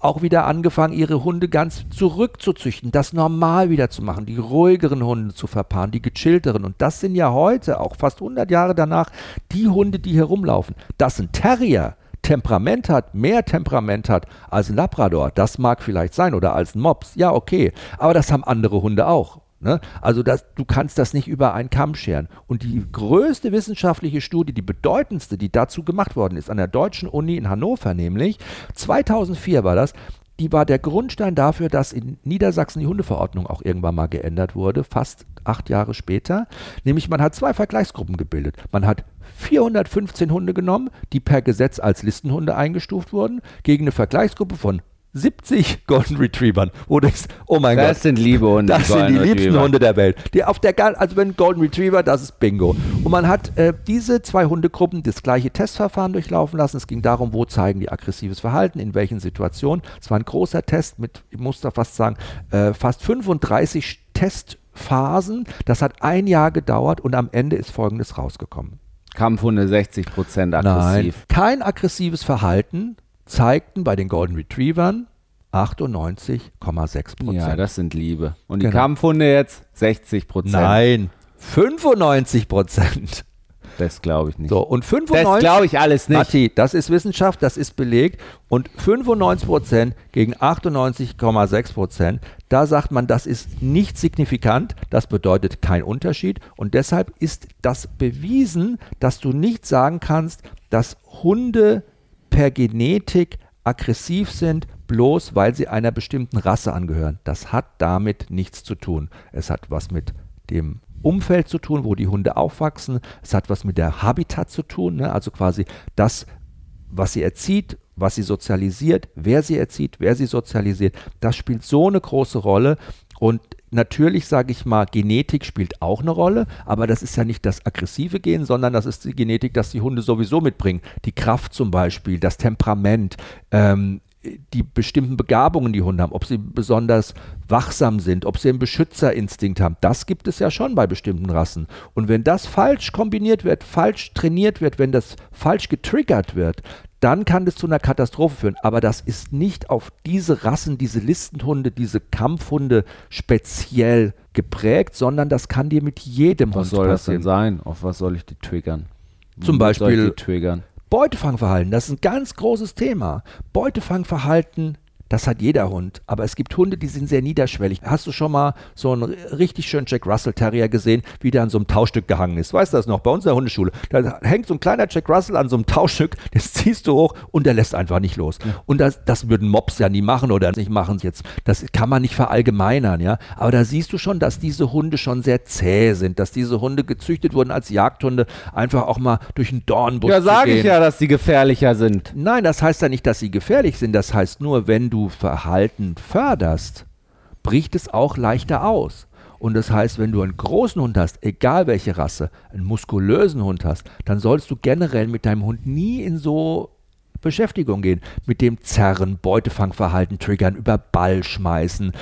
auch wieder angefangen, ihre Hunde ganz zurückzuzüchten, das normal wieder zu machen, die ruhigeren Hunde zu verpaaren, die gechillteren. Und das sind ja heute, auch fast 100 Jahre danach, die Hunde, die herumlaufen. Das sind Terrier. Temperament hat, mehr Temperament hat als ein Labrador, das mag vielleicht sein, oder als ein Mops, ja, okay. Aber das haben andere Hunde auch. Ne? Also das, du kannst das nicht über einen Kamm scheren. Und die größte wissenschaftliche Studie, die bedeutendste, die dazu gemacht worden ist, an der Deutschen Uni in Hannover nämlich, 2004 war das, die war der Grundstein dafür, dass in Niedersachsen die Hundeverordnung auch irgendwann mal geändert wurde, fast acht Jahre später. Nämlich man hat zwei Vergleichsgruppen gebildet. Man hat 415 Hunde genommen, die per Gesetz als Listenhunde eingestuft wurden, gegen eine Vergleichsgruppe von 70 Golden Retrievern, wo du denkst, oh mein Das Gott, sind liebe Hunde. das sind die Golden liebsten Retriever. Hunde der Welt. Die auf der also wenn Golden Retriever, das ist Bingo. Und man hat äh, diese zwei Hundegruppen das gleiche Testverfahren durchlaufen lassen. Es ging darum, wo zeigen die aggressives Verhalten, in welchen Situationen. Es war ein großer Test mit, ich muss da fast sagen, äh, fast 35 Testphasen. Das hat ein Jahr gedauert und am Ende ist Folgendes rausgekommen. Kampfhunde 60% Nein, aggressiv. kein aggressives Verhalten zeigten bei den Golden Retrievern 98,6 Prozent. Ja, das sind Liebe. Und die Genau. Kampfhunde jetzt 60%. Nein, 95 Prozent. Das glaube ich nicht. So, und das 95 glaube ich alles nicht. Matti, das ist Wissenschaft, das ist belegt. Und 95 Prozent gegen 98,6 Prozent, da sagt man, das ist nicht signifikant, das bedeutet kein Unterschied. Und deshalb ist das bewiesen, dass du nicht sagen kannst, dass Hunde per Genetik aggressiv sind, bloß weil sie einer bestimmten Rasse angehören. Das hat damit nichts zu tun. Es hat was mit dem Umfeld zu tun, wo die Hunde aufwachsen. Es hat was mit der Habitat zu tun, ne? also quasi das, was sie erzieht, was sie sozialisiert, wer sie erzieht, wer sie sozialisiert. Das spielt so eine große Rolle. Und natürlich sage ich mal, Genetik spielt auch eine Rolle, aber das ist ja nicht das aggressive Gen, sondern das ist die Genetik, dass die Hunde sowieso mitbringen. Die Kraft zum Beispiel, das Temperament, ähm, die bestimmten Begabungen, die Hunde haben, ob sie besonders wachsam sind, ob sie einen Beschützerinstinkt haben, das gibt es ja schon bei bestimmten Rassen. Und wenn das falsch kombiniert wird, falsch trainiert wird, wenn das falsch getriggert wird, dann kann das zu einer Katastrophe führen. Aber das ist nicht auf diese Rassen, diese Listenhunde, diese Kampfhunde speziell geprägt, sondern das kann dir mit jedem was Hund soll das passieren. denn sein? Auf was soll ich die triggern? Zum Womit soll ich Beispiel- die triggern. Beutefangverhalten, das ist ein ganz großes Thema. Beutefangverhalten, das hat jeder Hund, aber es gibt Hunde, die sind sehr niederschwellig. Hast du schon mal so einen richtig schönen Jack Russell Terrier gesehen, wie der an so einem Tauschstück gehangen ist? Weißt du das noch? Bei uns in der Hundeschule. Da hängt so ein kleiner Jack Russell an so einem Tauschstück, das ziehst du hoch und der lässt einfach nicht los. Und das, das würden Mops ja nie machen oder nicht machen jetzt. Das kann man nicht verallgemeinern, ja. Aber da siehst du schon, dass diese Hunde schon sehr zäh sind, dass diese Hunde gezüchtet wurden als Jagdhunde, einfach auch mal durch einen Dornbusch Ja, sage ich ja, dass die gefährlicher sind. Nein, das heißt ja nicht, dass sie gefährlich sind. Das heißt nur, wenn du Verhalten förderst, bricht es auch leichter aus. Und das heißt, wenn du einen großen Hund hast, egal welche Rasse, einen muskulösen Hund hast, dann sollst du generell mit deinem Hund nie in so Beschäftigung gehen. Mit dem Zerren, Beutefangverhalten triggern, über Ball schmeißen,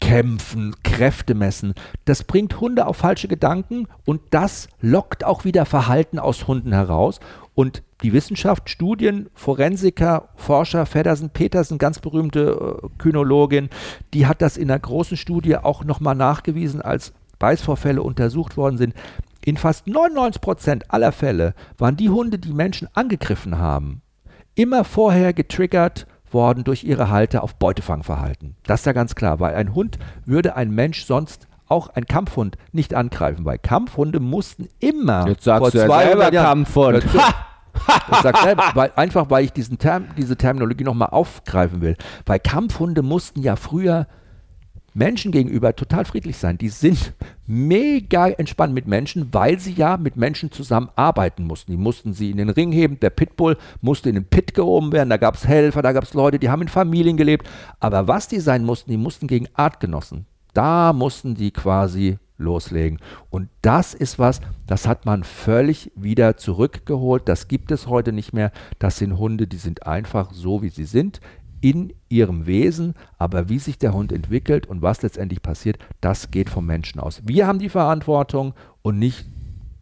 kämpfen, Kräfte messen. Das bringt Hunde auf falsche Gedanken und das lockt auch wieder Verhalten aus Hunden heraus. Und die Wissenschaft, Studien, Forensiker, Forscher, Feddersen, Petersen, ganz berühmte äh, Kynologin, die hat das in einer großen Studie auch nochmal nachgewiesen, als Beißvorfälle untersucht worden sind. In fast 99 Prozent aller Fälle waren die Hunde, die Menschen angegriffen haben, immer vorher getriggert worden durch ihre Halter auf Beutefangverhalten. Das ist ja ganz klar, weil ein Hund würde ein Mensch sonst auch ein Kampfhund nicht angreifen, weil Kampfhunde mussten immer Jetzt sagst vor du ja 200 selber Kampfhund. Hör zu. Ich sag selber, weil, einfach weil ich diesen Term, diese Terminologie nochmal aufgreifen will. Weil Kampfhunde mussten ja früher Menschen gegenüber total friedlich sein. Die sind mega entspannt mit Menschen, weil sie ja mit Menschen zusammenarbeiten mussten. Die mussten sie in den Ring heben. Der Pitbull musste in den Pit gehoben werden. Da gab es Helfer, da gab es Leute, die haben in Familien gelebt. Aber was die sein mussten, die mussten gegen Artgenossen. Da mussten die quasi loslegen. Und das ist was, das hat man völlig wieder zurückgeholt. Das gibt es heute nicht mehr. Das sind Hunde, die sind einfach so, wie sie sind in ihrem Wesen, aber wie sich der Hund entwickelt und was letztendlich passiert, das geht vom Menschen aus. Wir haben die Verantwortung und nicht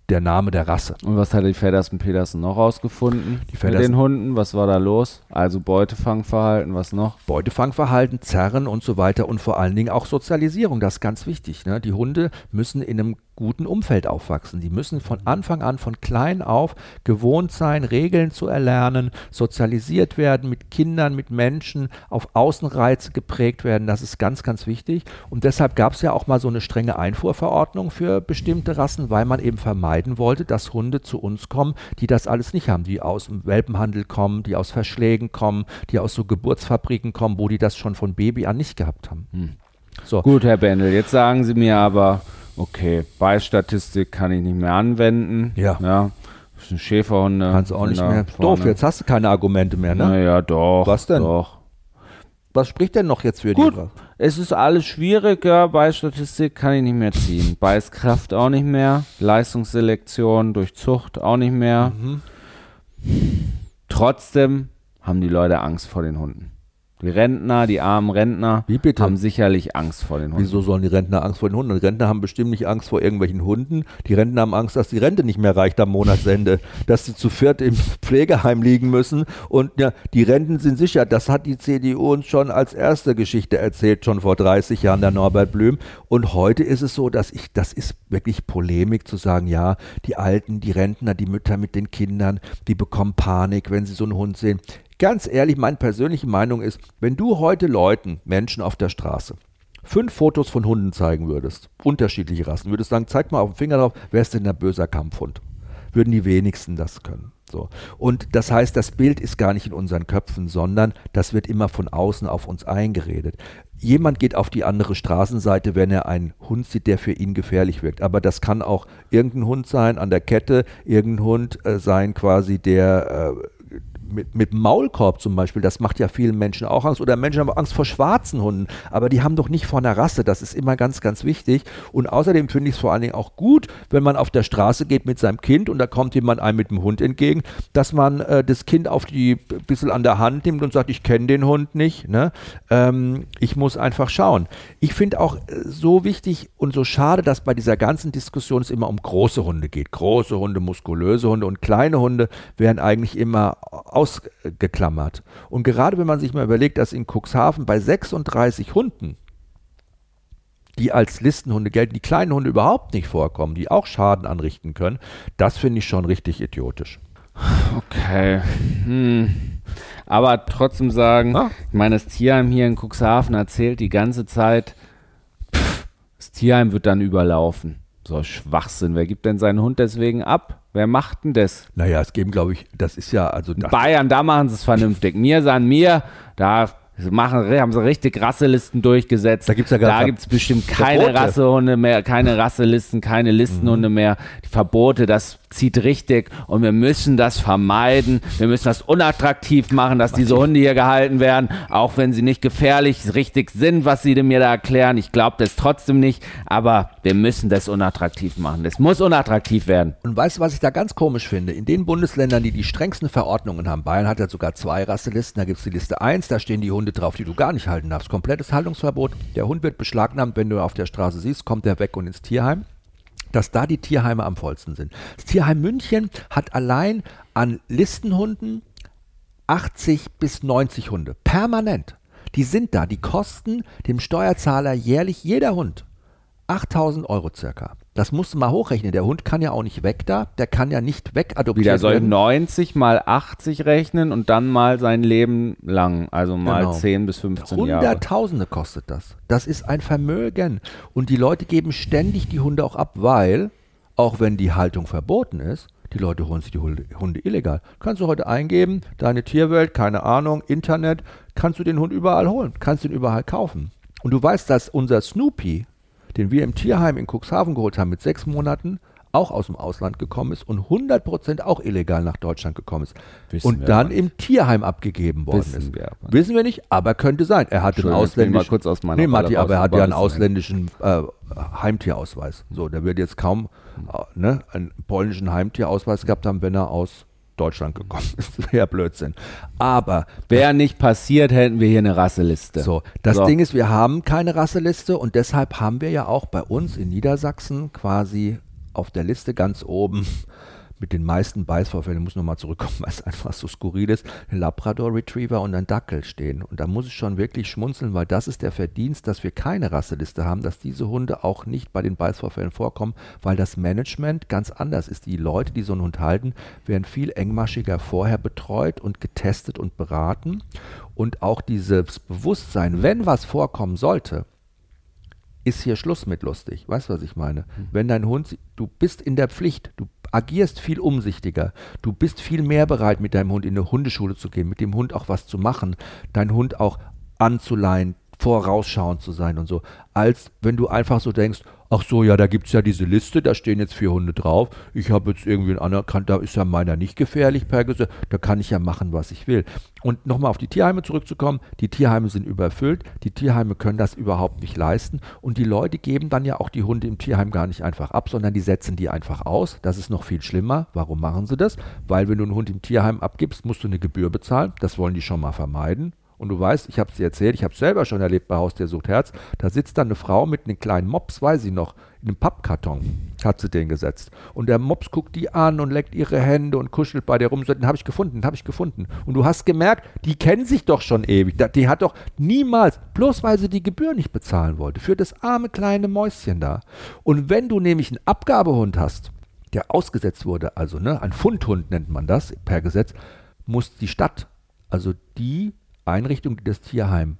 der Name der Rasse. Und was hat die Feddersen Petersen noch rausgefunden? Die mit den Hunden, was war da los? Also Beutefangverhalten, was noch? Beutefangverhalten, Zerren und so weiter und vor allen Dingen auch Sozialisierung, das ist ganz wichtig. Ne? Die Hunde müssen in einem guten Umfeld aufwachsen. Die müssen von Anfang an, von klein auf gewohnt sein, Regeln zu erlernen, sozialisiert werden mit Kindern, mit Menschen, auf Außenreize geprägt werden. Das ist ganz, ganz wichtig. Und deshalb gab es ja auch mal so eine strenge Einfuhrverordnung für bestimmte Rassen, weil man eben vermeiden wollte, dass Hunde zu uns kommen, die das alles nicht haben, die aus dem Welpenhandel kommen, die aus Verschlägen kommen, die aus so Geburtsfabriken kommen, wo die das schon von Baby an nicht gehabt haben. Hm. So. Gut, Herr Bendel, jetzt sagen Sie mir aber, Okay, Beistatistik kann ich nicht mehr anwenden. Ja. ja. Schäferhunde. Kannst auch nicht mehr. Vorne. Doof, jetzt hast du keine Argumente mehr, ne? Naja, doch. Was denn? Doch. Was spricht denn noch jetzt für Gut, die? Es ist alles schwieriger. Beistatistik kann ich nicht mehr ziehen. Beißkraft auch nicht mehr. Leistungsselektion durch Zucht auch nicht mehr. Mhm. Trotzdem haben die Leute Angst vor den Hunden. Die Rentner, die armen Rentner, haben sicherlich Angst vor den Hunden. Wieso sollen die Rentner Angst vor den Hunden? Die Rentner haben bestimmt nicht Angst vor irgendwelchen Hunden. Die Rentner haben Angst, dass die Rente nicht mehr reicht am Monatsende, dass sie zu viert im Pflegeheim liegen müssen. Und ja, die Renten sind sicher. Das hat die CDU uns schon als erste Geschichte erzählt, schon vor 30 Jahren, der Norbert Blüm. Und heute ist es so, dass ich, das ist wirklich Polemik zu sagen, ja, die Alten, die Rentner, die Mütter mit den Kindern, die bekommen Panik, wenn sie so einen Hund sehen. Ganz ehrlich, meine persönliche Meinung ist, wenn du heute Leuten, Menschen auf der Straße, fünf Fotos von Hunden zeigen würdest, unterschiedliche Rassen, würdest sagen, zeig mal auf den Finger drauf, wer ist denn der böser Kampfhund? Würden die wenigsten das können. So. Und das heißt, das Bild ist gar nicht in unseren Köpfen, sondern das wird immer von außen auf uns eingeredet. Jemand geht auf die andere Straßenseite, wenn er einen Hund sieht, der für ihn gefährlich wirkt. Aber das kann auch irgendein Hund sein an der Kette, irgendein Hund äh, sein quasi, der äh, mit, mit Maulkorb zum Beispiel, das macht ja vielen Menschen auch Angst. Oder Menschen haben Angst vor schwarzen Hunden, aber die haben doch nicht vor einer Rasse. Das ist immer ganz, ganz wichtig. Und außerdem finde ich es vor allen Dingen auch gut, wenn man auf der Straße geht mit seinem Kind und da kommt jemand einem mit dem Hund entgegen, dass man äh, das Kind auf die bisschen an der Hand nimmt und sagt, ich kenne den Hund nicht. Ne? Ähm, ich muss einfach schauen. Ich finde auch äh, so wichtig und so schade, dass bei dieser ganzen Diskussion es immer um große Hunde geht. Große Hunde, muskulöse Hunde und kleine Hunde werden eigentlich immer ausgeklammert. Und gerade wenn man sich mal überlegt, dass in Cuxhaven bei 36 Hunden, die als Listenhunde gelten, die kleinen Hunde überhaupt nicht vorkommen, die auch Schaden anrichten können, das finde ich schon richtig idiotisch. Okay. Hm. Aber trotzdem sagen, ah? ich meine, das Tierheim hier in Cuxhaven erzählt die ganze Zeit, pff, das Tierheim wird dann überlaufen. So Schwachsinn. Wer gibt denn seinen Hund deswegen ab? Wer macht denn das? Naja, es geben, glaube ich, das ist ja, also. Bayern, da machen sie es vernünftig. mir sagen mir, da machen, haben sie richtig Rasselisten durchgesetzt. Da gibt es ja Da gibt es bestimmt keine Rassehunde mehr, keine Rasselisten, keine Listenhunde mhm. mehr. Die Verbote, das zieht richtig und wir müssen das vermeiden. Wir müssen das unattraktiv machen, dass diese Hunde hier gehalten werden, auch wenn sie nicht gefährlich richtig sind, was sie mir da erklären. Ich glaube das trotzdem nicht, aber wir müssen das unattraktiv machen. Das muss unattraktiv werden. Und weißt du, was ich da ganz komisch finde? In den Bundesländern, die die strengsten Verordnungen haben, Bayern hat ja sogar zwei Rasselisten, da gibt es die Liste 1, da stehen die Hunde drauf, die du gar nicht halten darfst. Komplettes Haltungsverbot. Der Hund wird beschlagnahmt, wenn du auf der Straße siehst, kommt er weg und ins Tierheim dass da die Tierheime am vollsten sind. Das Tierheim München hat allein an Listenhunden 80 bis 90 Hunde. Permanent. Die sind da. Die kosten dem Steuerzahler jährlich jeder Hund 8000 Euro circa. Das musst du mal hochrechnen. Der Hund kann ja auch nicht weg da. Der kann ja nicht wegadoptiert werden. Der soll 90 mal 80 rechnen und dann mal sein Leben lang. Also mal genau. 10 bis 15 Jahre. Hunderttausende kostet das. Das ist ein Vermögen. Und die Leute geben ständig die Hunde auch ab, weil, auch wenn die Haltung verboten ist, die Leute holen sich die Hunde, Hunde illegal. Kannst du heute eingeben, deine Tierwelt, keine Ahnung, Internet, kannst du den Hund überall holen, kannst ihn überall kaufen. Und du weißt, dass unser Snoopy, den wir im Tierheim in Cuxhaven geholt haben mit sechs Monaten, auch aus dem Ausland gekommen ist und 100% auch illegal nach Deutschland gekommen ist Wissen und dann im Tierheim abgegeben worden Wissen ist. wir Wissen wir nicht, aber könnte sein. Er hatte einen ich mal ausländischen, kurz aus meiner nee, Matti, aber er hat ja einen ausländischen äh, Heimtierausweis. So, der wird jetzt kaum äh, ne, einen polnischen Heimtierausweis gehabt haben, wenn er aus Deutschland gekommen ist. Das wäre Blödsinn. Aber Wäre nicht passiert, hätten wir hier eine Rasseliste. so, das So. Ding ist, wir haben keine Rasseliste und deshalb haben wir ja auch bei uns in Niedersachsen quasi auf der Liste ganz oben mit den meisten Beißvorfällen, ich muss nochmal zurückkommen, weil es einfach so skurril ist, ein Labrador Retriever und ein Dackel stehen. Und da muss ich schon wirklich schmunzeln, weil das ist der Verdienst, dass wir keine Rasseliste haben, dass diese Hunde auch nicht bei den Beißvorfällen vorkommen, weil das Management ganz anders ist. Die Leute, die so einen Hund halten, werden viel engmaschiger vorher betreut und getestet und beraten. Und auch dieses Bewusstsein, wenn was vorkommen sollte, ist hier Schluss mit lustig. Weißt du, was ich meine? Wenn dein Hund, du bist in der Pflicht, du agierst viel umsichtiger, du bist viel mehr bereit, mit deinem Hund in eine Hundeschule zu gehen, mit dem Hund auch was zu machen, deinen Hund auch anzuleihen, vorausschauend zu sein und so, als wenn du einfach so denkst, ach so, ja, da gibt es ja diese Liste, da stehen jetzt vier Hunde drauf, ich habe jetzt irgendwie einen anerkannt, da ist ja meiner nicht gefährlich per Gesetz, da kann ich ja machen, was ich will. Und nochmal auf die Tierheime zurückzukommen, die Tierheime sind überfüllt, die Tierheime können das überhaupt nicht leisten und die Leute geben dann ja auch die Hunde im Tierheim gar nicht einfach ab, sondern die setzen die einfach aus. Das ist noch viel schlimmer. Warum machen sie das? Weil wenn du einen Hund im Tierheim abgibst, musst du eine Gebühr bezahlen. Das wollen die schon mal vermeiden. Und du weißt, ich habe es dir erzählt, ich habe es selber schon erlebt bei Haustier sucht Herz. Da sitzt dann eine Frau mit einem kleinen Mops, weiß ich noch, in einem Pappkarton hat sie den gesetzt. Und der Mops guckt die an und leckt ihre Hände und kuschelt bei der rum. So, Den habe ich gefunden, den habe ich gefunden. Und du hast gemerkt, die kennen sich doch schon ewig. Die hat doch niemals, bloß weil sie die Gebühr nicht bezahlen wollte, für das arme kleine Mäuschen da. Und wenn du nämlich einen Abgabehund hast, der ausgesetzt wurde, also ne, ein Fundhund nennt man das per Gesetz, muss die Stadt, also die Einrichtung, die das Tierheim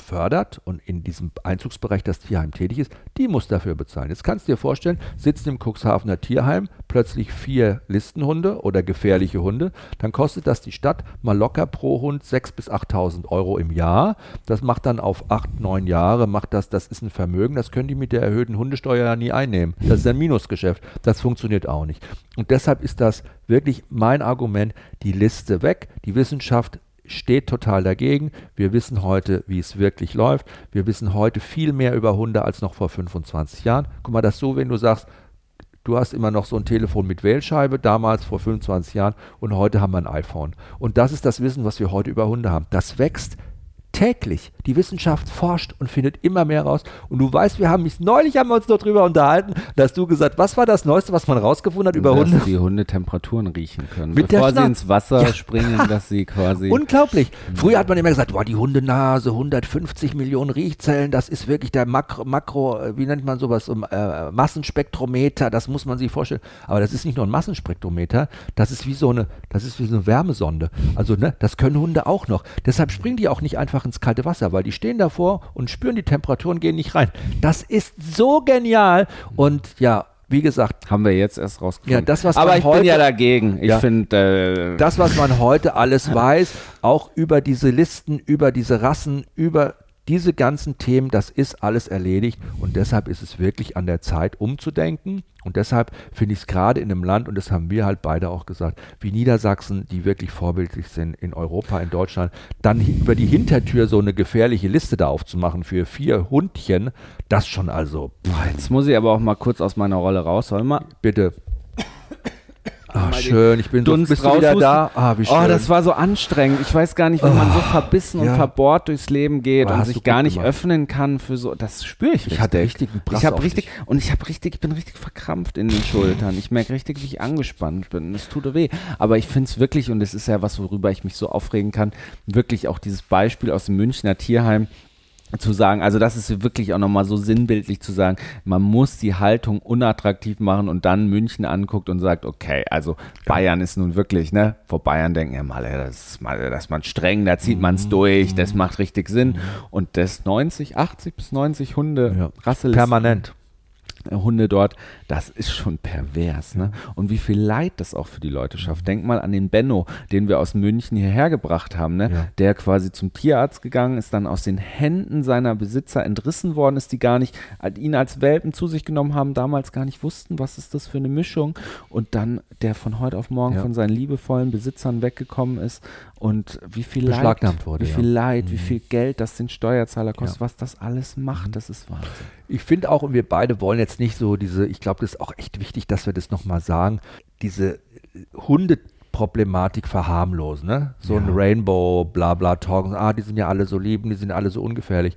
fördert und in diesem Einzugsbereich das Tierheim tätig ist, die muss dafür bezahlen. Jetzt kannst du dir vorstellen, sitzen im Cuxhavener Tierheim plötzlich vier Listenhunde oder gefährliche Hunde, dann kostet das die Stadt mal locker pro Hund 6.000 bis 8.000 Euro im Jahr. Das macht dann auf acht, neun Jahre, macht das, das ist ein Vermögen, das können die mit der erhöhten Hundesteuer ja nie einnehmen. Das ist ein Minusgeschäft. Das funktioniert auch nicht. Und deshalb ist das wirklich mein Argument, die Liste weg, die Wissenschaft steht total dagegen. Wir wissen heute, wie es wirklich läuft. Wir wissen heute viel mehr über Hunde als noch vor 25 Jahren. Guck mal, das so, wenn du sagst, du hast immer noch so ein Telefon mit Wählscheibe, damals vor 25 Jahren, und heute haben wir ein iPhone. Und das ist das Wissen, was wir heute über Hunde haben. Das wächst täglich. Die Wissenschaft forscht und findet immer mehr raus. Und du weißt, wir haben mich neulich haben wir uns noch drüber unterhalten, dass du gesagt, was war das Neueste, was man rausgefunden hat über dass Hunde? die Hunde Temperaturen riechen können. Mit Bevor sie ins Wasser Ja. springen, dass sie quasi. Unglaublich. Früher hat man immer gesagt, boah, die Hundenase, 150 Millionen Riechzellen, das ist wirklich der Makro, Makro äh, wie nennt man sowas, so, äh, Massenspektrometer, das muss man sich vorstellen. Aber das ist nicht nur ein Massenspektrometer, das ist wie so eine, das ist wie so eine Wärmesonde. Also, ne, das können Hunde auch noch. Deshalb springen die auch nicht einfach ins kalte Wasser, weil die stehen davor und spüren die Temperaturen, gehen nicht rein. Das ist so genial. Und ja, wie gesagt, haben wir jetzt erst rausgefunden. Ja, das, was Aber man ich heute- bin ja dagegen. Ich Ja. finde, äh, das, was man heute alles weiß, auch über diese Listen, über diese Rassen, über diese ganzen Themen, das ist alles erledigt und deshalb ist es wirklich an der Zeit umzudenken und deshalb finde ich es gerade in einem Land, und das haben wir halt beide auch gesagt, wie Niedersachsen, die wirklich vorbildlich sind in Europa, in Deutschland, dann über die Hintertür so eine gefährliche Liste da aufzumachen für vier Hundchen, das schon also, pff, jetzt muss ich aber auch mal kurz aus meiner Rolle raus. Soll mal bitte. Ah, schön, ich bin so, Dunst bist du wieder da? Ah, wie schön. Oh, das war so anstrengend. Ich weiß gar nicht, wenn man so verbissen und ja. verbohrt durchs Leben geht Aber und sich gar nicht gemacht. öffnen kann für so, das spüre ich richtig. Ich hatte richtig einen Brass Ich habe auf richtig dich. und ich habe richtig, ich bin richtig verkrampft in den Schultern. Ich merke richtig, wie ich angespannt bin. Es tut weh. Aber ich finde es wirklich und es ist ja was, worüber ich mich so aufregen kann. Wirklich auch dieses Beispiel aus dem Münchner Tierheim zu sagen, also das ist wirklich auch nochmal so sinnbildlich zu sagen, man muss die Haltung unattraktiv machen und dann München anguckt und sagt, okay, also Bayern ist nun wirklich, ne, vor Bayern denken ja mal, ja, das ist mal, das ist man streng, da zieht man es durch, das macht richtig Sinn. Und das 90, 80 bis 90 Hunde Ja. Rasselisten Permanent. Hunde dort, das ist schon pervers. Ne? Und wie viel Leid das auch für die Leute schafft. Denk mal an den Benno, den wir aus München hierher gebracht haben, ne? Ja. der quasi zum Tierarzt gegangen ist, dann aus den Händen seiner Besitzer entrissen worden ist, die gar nicht äh, ihn als Welpen zu sich genommen haben, damals gar nicht wussten, was ist das für eine Mischung. Und dann der von heute auf morgen Ja. von seinen liebevollen Besitzern weggekommen ist und wie viel Leid, wurde, wie ja. viel Leid, wie Mhm. viel Geld das den Steuerzahler kostet, Ja. was das alles macht, das ist Wahnsinn. Ich finde auch, und wir beide wollen jetzt nicht so diese, ich glaube, das ist auch echt wichtig, dass wir das nochmal sagen, diese Hundeproblematik verharmlosen, ne? So ein Ja. Rainbow, bla bla Talk, ah, die sind ja alle so lieben, die sind alle so ungefährlich.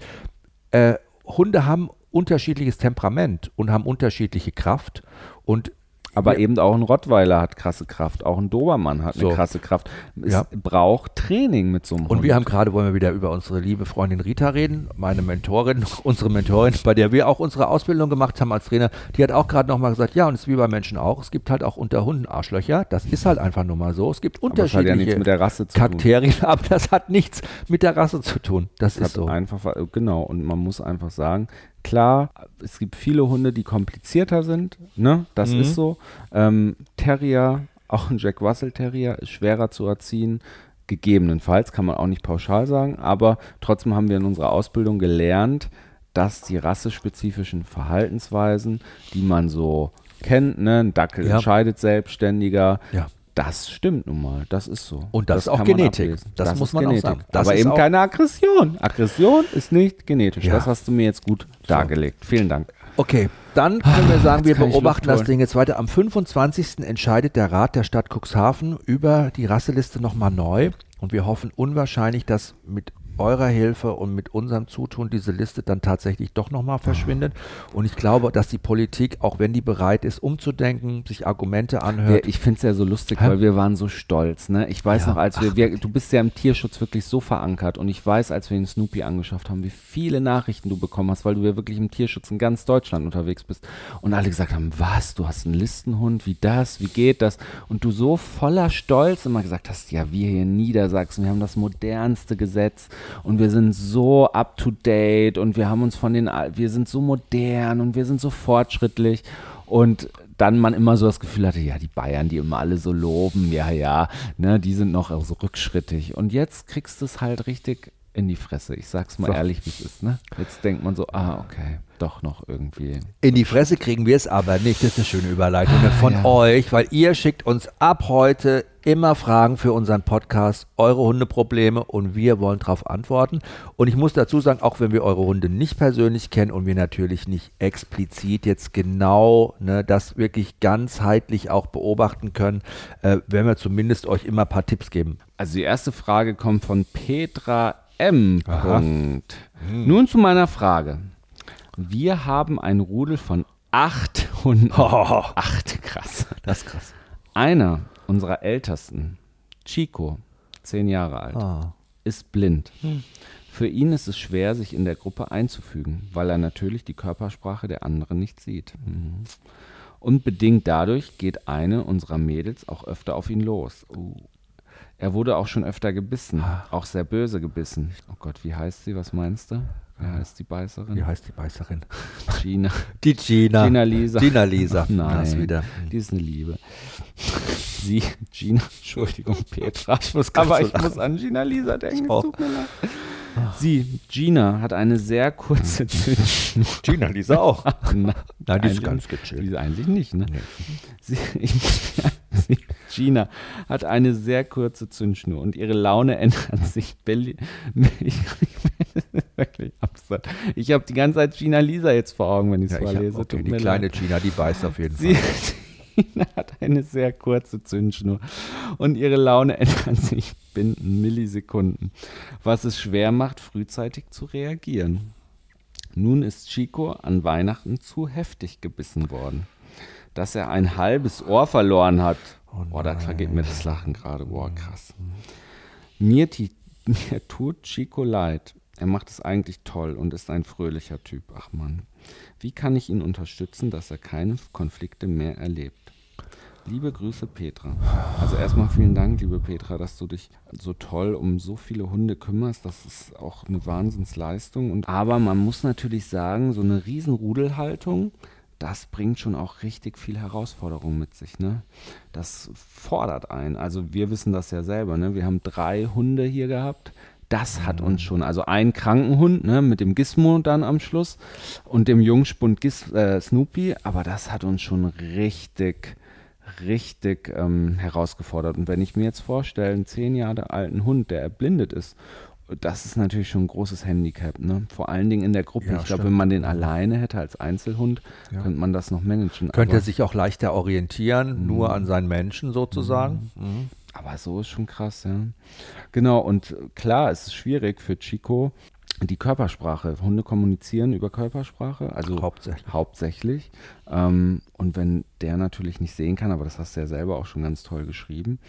Äh, Hunde haben unterschiedliches Temperament und haben unterschiedliche Kraft und Aber wir- eben auch ein Rottweiler hat krasse Kraft, auch ein Dobermann hat So. eine krasse Kraft. Es Ja. braucht Training mit so einem Und Hund. wir haben gerade, wollen wir wieder über unsere liebe Freundin Rita reden, meine Mentorin, unsere Mentorin, bei der wir auch unsere Ausbildung gemacht haben als Trainer, die hat auch gerade nochmal gesagt, ja, und es ist wie bei Menschen auch, es gibt halt auch unter Hunden Arschlöcher, das ist halt einfach nur mal so, es gibt Aber das hat ja nichts unterschiedliche mit der Rasse zu tun. Aber das hat nichts mit der Rasse zu tun, das Das ist so. einfach, genau, und man muss einfach sagen, klar, es gibt viele Hunde, die komplizierter sind, ne? Das Mhm. ist so. Ähm, Terrier, auch ein Jack Russell Terrier, ist schwerer zu erziehen. Gegebenenfalls kann man auch nicht pauschal sagen, aber trotzdem haben wir in unserer Ausbildung gelernt, dass die rassespezifischen Verhaltensweisen, die man so kennt, ne, ein Dackel Ja. entscheidet selbstständiger, Ja. Das stimmt nun mal, das ist so. Und das ist auch Genetik. ablesen. Das muss man auch sagen. Das aber eben keine Aggression. Aggression ist nicht genetisch. Ja. Das hast du mir jetzt gut dargelegt. Vielen Dank. Okay, dann können wir sagen, Jetzt wir beobachten das. Ding jetzt weiter. Am 25. entscheidet der Rat der Stadt Cuxhaven über die Rasseliste nochmal neu. Und wir hoffen unwahrscheinlich, dass mit eurer Hilfe und mit unserem Zutun diese Liste dann tatsächlich doch nochmal verschwindet. Und ich glaube, dass die Politik, auch wenn die bereit ist, umzudenken, sich Argumente anhört. Wir, ich finde es ja so lustig, Hä? weil wir waren so stolz. Ne? Ich weiß Ja. noch, als wir, wir, du bist ja im Tierschutz wirklich so verankert und ich weiß, als wir den Snoopy angeschafft haben, wie viele Nachrichten du bekommen hast, weil du ja wirklich im Tierschutz in ganz Deutschland unterwegs bist und alle gesagt haben, was, du hast einen Listenhund, wie das, wie geht das? Und du so voller Stolz immer gesagt hast, ja, wir hier in Niedersachsen, wir haben das modernste Gesetz und wir sind so up to date und wir haben uns von den, wir sind so modern und wir sind so fortschrittlich und dann man immer so das Gefühl hatte, ja, die Bayern, die immer alle so loben, ja, ja, ne, die sind noch so rückschrittig. Und jetzt kriegst du es halt richtig in die Fresse. Ich sag's mal So. ehrlich, wie es ist, ne? Jetzt denkt man so, ah, okay, doch noch irgendwie. In die Fresse kriegen wir es aber nicht. Das ist eine schöne Überleitung von ja. euch, weil ihr schickt uns ab heute immer Fragen für unseren Podcast, eure Hundeprobleme und wir wollen darauf antworten. Und ich muss dazu sagen, auch wenn wir eure Hunde nicht persönlich kennen und wir natürlich nicht explizit jetzt genau ne, das wirklich ganzheitlich auch beobachten können, äh, werden wir zumindest euch immer ein paar Tipps geben. Also die erste Frage kommt von Petra M. Aha. Punkt. Nun zu meiner Frage. Wir haben ein Rudel von acht Hunden. Acht, krass. Das ist krass. Einer unserer Ältesten, Chico, zehn Jahre alt, Ah. ist blind. Für ihn ist es schwer, sich in der Gruppe einzufügen, weil er natürlich die Körpersprache der anderen nicht sieht. Mhm. Und bedingt dadurch geht eine unserer Mädels auch öfter auf ihn los. Uh. Er wurde auch schon öfter gebissen, auch sehr böse gebissen. Oh Gott, wie heißt sie? Was meinst du? Wie heißt die Beißerin? Wie heißt die Beißerin? Gina. Die Gina. Gina Lisa. Gina Lisa. Nein, Das wieder. die ist eine Liebe. Sie, Gina, Entschuldigung, Petra, ich muss, aber ich muss an Gina Lisa denken, es tut mir leid. Sie, Gina, hat eine sehr kurze Zündschnur. Gina Lisa auch. Nein, Nein, die ist ganz gechillt. Die ist eigentlich nicht, ne? Nee. Sie, ich, sie, Gina hat eine sehr kurze Zündschnur und ihre Laune ändert sich. Belli ich, wirklich absurd. Ich habe die ganze Zeit Gina Lisa jetzt vor Augen, wenn ich es Ja, vorlese. okay, die kleine leid. Gina, die beißt auf jeden Sie, Fall. Gina hat eine sehr kurze Zündschnur und ihre Laune ändert sich binnen Millisekunden, was es schwer macht, frühzeitig zu reagieren. Nun ist Chico an Weihnachten zu heftig gebissen worden, dass er ein halbes Ohr verloren hat. Oh Boah, da vergeht mir das Lachen gerade. Boah, krass. Mir, ti- mir tut Chico leid. Er macht es eigentlich toll und ist ein fröhlicher Typ. Ach Mann. Wie kann ich ihn unterstützen, dass er keine Konflikte mehr erlebt? Liebe Grüße, Petra. Also erstmal vielen Dank, liebe Petra, dass du dich so toll um so viele Hunde kümmerst. Das ist auch eine Wahnsinnsleistung. Und, aber man muss natürlich sagen, so eine Riesenrudelhaltung, das bringt schon auch richtig viel Herausforderung mit sich. Ne? Das fordert einen. Also wir wissen das ja selber. Ne? Wir haben drei Hunde hier gehabt. Das hat uns schon, also ein Krankenhund ne, mit dem Gizmo dann am Schluss und dem Jungspund Gis, äh, Snoopy, aber das hat uns schon richtig, richtig ähm, herausgefordert. Und wenn ich mir jetzt vorstelle, einen zehn Jahre alten Hund, der erblindet ist das ist natürlich schon ein großes Handicap, ne? Vor allen Dingen in der Gruppe. Ja, ich glaube, wenn man den alleine hätte als Einzelhund, ja. könnte man das noch managen. Könnte er sich auch leichter orientieren, mhm. nur an seinen Menschen sozusagen. Mhm. Mhm. Aber so ist schon krass, ja. Genau, und klar, es ist schwierig für Chico, die Körpersprache. Hunde kommunizieren über Körpersprache, also hauptsächlich. hauptsächlich. Ähm, und wenn der natürlich nicht sehen kann, aber das hast du ja selber auch schon ganz toll geschrieben,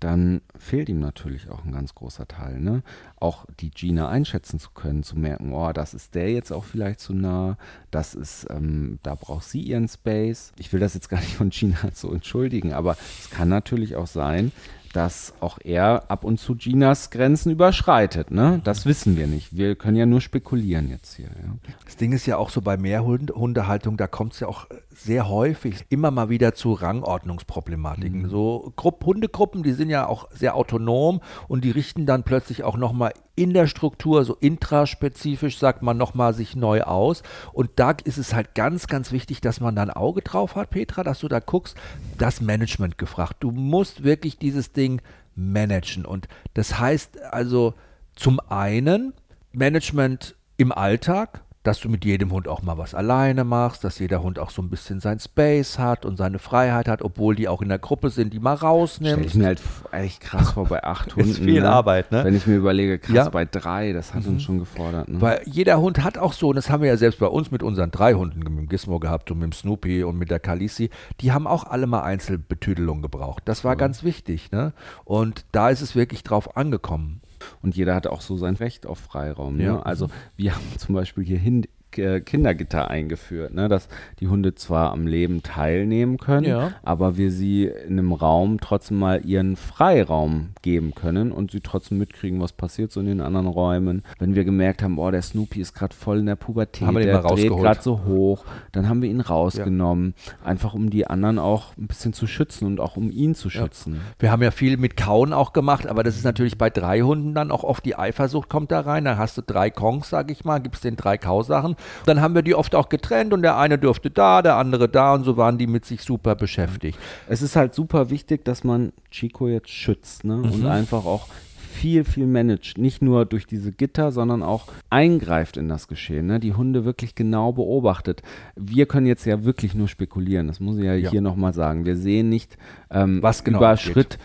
dann fehlt ihm natürlich auch ein ganz großer Teil. Ne? Auch die Gina einschätzen zu können, zu merken, oh, das ist der jetzt auch vielleicht zu nah, das ist, ähm, da braucht sie ihren Space. Ich will das jetzt gar nicht von Gina so entschuldigen, aber es kann natürlich auch sein, dass auch er ab und zu Ginas Grenzen überschreitet. Ne? Das wissen wir nicht. Wir können ja nur spekulieren jetzt hier. Ja. Das Ding ist ja auch so bei Mehrhundehaltung, da kommt es ja auch sehr häufig immer mal wieder zu Rangordnungsproblematiken. Mhm. So Grupp, Hundegruppen, die sind ja auch sehr autonom und die richten dann plötzlich auch nochmal in der Struktur, so intraspezifisch, sagt man nochmal sich neu aus. Und da ist es halt ganz, ganz wichtig, dass man da ein Auge drauf hat, Petra, dass du da guckst, das Management gefragt. Du musst wirklich dieses Ding managen. Und das heißt also zum einen Management im Alltag, dass du mit jedem Hund auch mal was alleine machst, dass jeder Hund auch so ein bisschen sein Space hat und seine Freiheit hat, obwohl die auch in der Gruppe sind, die mal rausnimmt. Stell ich mir halt echt krass vor bei acht Hunden. ist viel ne? Arbeit, ne? Wenn ich mir überlege, krass ja. bei drei, das hat mhm. uns schon gefordert. Ne? Weil jeder Hund hat auch so, und das haben wir ja selbst bei uns mit unseren drei Hunden, mit dem Gizmo gehabt und mit dem Snoopy und mit der Kalisi, die haben auch alle mal Einzelbetüdelung gebraucht. Das war cool. ganz wichtig, ne? Und da ist es wirklich drauf angekommen. Und jeder hat auch so sein Recht auf Freiraum. Ne? Ja. Also wir haben zum Beispiel hier hin Kindergitter eingeführt, ne? dass die Hunde zwar am Leben teilnehmen können, ja. aber wir sie in einem Raum trotzdem mal ihren Freiraum geben können und sie trotzdem mitkriegen, was passiert so in den anderen Räumen. Wenn wir gemerkt haben, oh, der Snoopy ist gerade voll in der Pubertät, haben wir der dreht gerade so hoch, dann haben wir ihn rausgenommen, ja. einfach um die anderen auch ein bisschen zu schützen und auch um ihn zu schützen. Ja. Wir haben ja viel mit Kauen auch gemacht, aber das ist natürlich bei drei Hunden dann auch oft die Eifersucht kommt da rein. Dann hast du drei Kongs, sag ich mal, gibst den drei Kausachen dann haben wir die oft auch getrennt und der eine durfte da, der andere da und so waren die mit sich super beschäftigt. Es ist halt super wichtig, dass man Chico jetzt schützt ne? Mhm. und einfach auch viel, viel managt. Nicht nur durch diese Gitter, sondern auch eingreift in das Geschehen. Ne? Die Hunde wirklich genau beobachtet. Wir können jetzt ja wirklich nur spekulieren. Das muss ich ja, ja. hier nochmal sagen. Wir sehen nicht, ähm, was genau über Schritt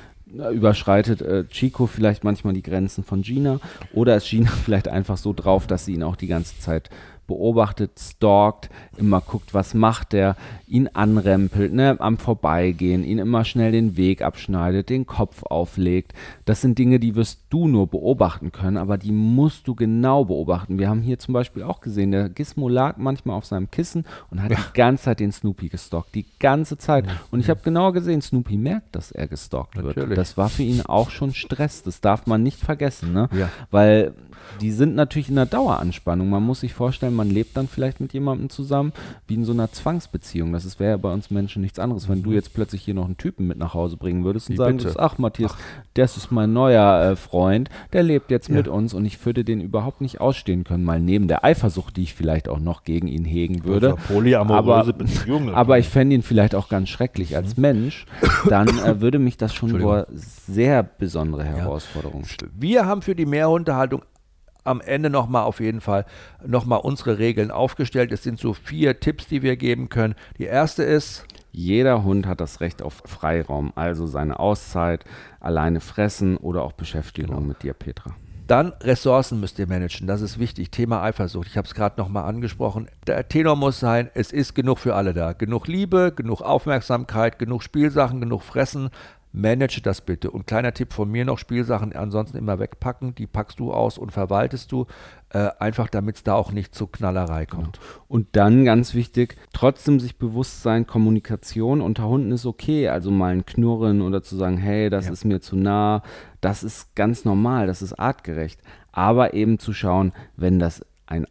überschreitet äh, Chico vielleicht manchmal die Grenzen von Gina oder ist Gina vielleicht einfach so drauf, dass sie ihn auch die ganze Zeit beobachtet, stalkt, immer guckt, was macht der, ihn anrempelt, ne, am Vorbeigehen, ihn immer schnell den Weg abschneidet, den Kopf auflegt. Das sind Dinge, die wirst du nur beobachten können, aber die musst du genau beobachten. Wir haben hier zum Beispiel auch gesehen, der Gizmo lag manchmal auf seinem Kissen und hat ja. die ganze Zeit den Snoopy gestalkt, die ganze Zeit. Und ich habe genau gesehen, Snoopy merkt, dass er gestalkt Natürlich. wird. Das war für ihn auch schon Stress, das darf man nicht vergessen, ne? Ja. Weil die sind natürlich in der Daueranspannung. Man muss sich vorstellen, man lebt dann vielleicht mit jemandem zusammen, wie in so einer Zwangsbeziehung. Das wäre ja bei uns Menschen nichts anderes. Wenn du mhm. jetzt plötzlich hier noch einen Typen mit nach Hause bringen würdest und wie sagen würdest, ach Matthias, ach. das ist mein neuer äh, Freund, der lebt jetzt ja. mit uns und ich würde den überhaupt nicht ausstehen können, mal neben der Eifersucht, die ich vielleicht auch noch gegen ihn hegen würde. Polyamoröse aber, aber ich fände ihn vielleicht auch ganz schrecklich als mhm. Mensch. Dann äh, würde mich das schon vor sehr besondere Herausforderungen stellen. Wir haben für die Mehrhundehaltung am Ende nochmal auf jeden Fall nochmal unsere Regeln aufgestellt. Es sind so vier Tipps, die wir geben können. Die erste ist, jeder Hund hat das Recht auf Freiraum, also seine Auszeit, alleine fressen oder auch Beschäftigung genau. mit dir, Petra. Dann Ressourcen müsst ihr managen, das ist wichtig. Thema Eifersucht, ich habe es gerade nochmal angesprochen. Der Tenor muss sein, es ist genug für alle da. Genug Liebe, genug Aufmerksamkeit, genug Spielsachen, genug Fressen, manage das bitte. Und kleiner Tipp von mir noch, Spielsachen ansonsten immer wegpacken, die packst du aus und verwaltest du, äh, einfach damit es da auch nicht zu Knallerei kommt. Genau. Und dann ganz wichtig, trotzdem sich bewusst sein, Kommunikation unter Hunden ist okay, also mal ein Knurren oder zu sagen, hey, das ja. ist mir zu nah, das ist ganz normal, das ist artgerecht. Aber eben zu schauen, wenn das ein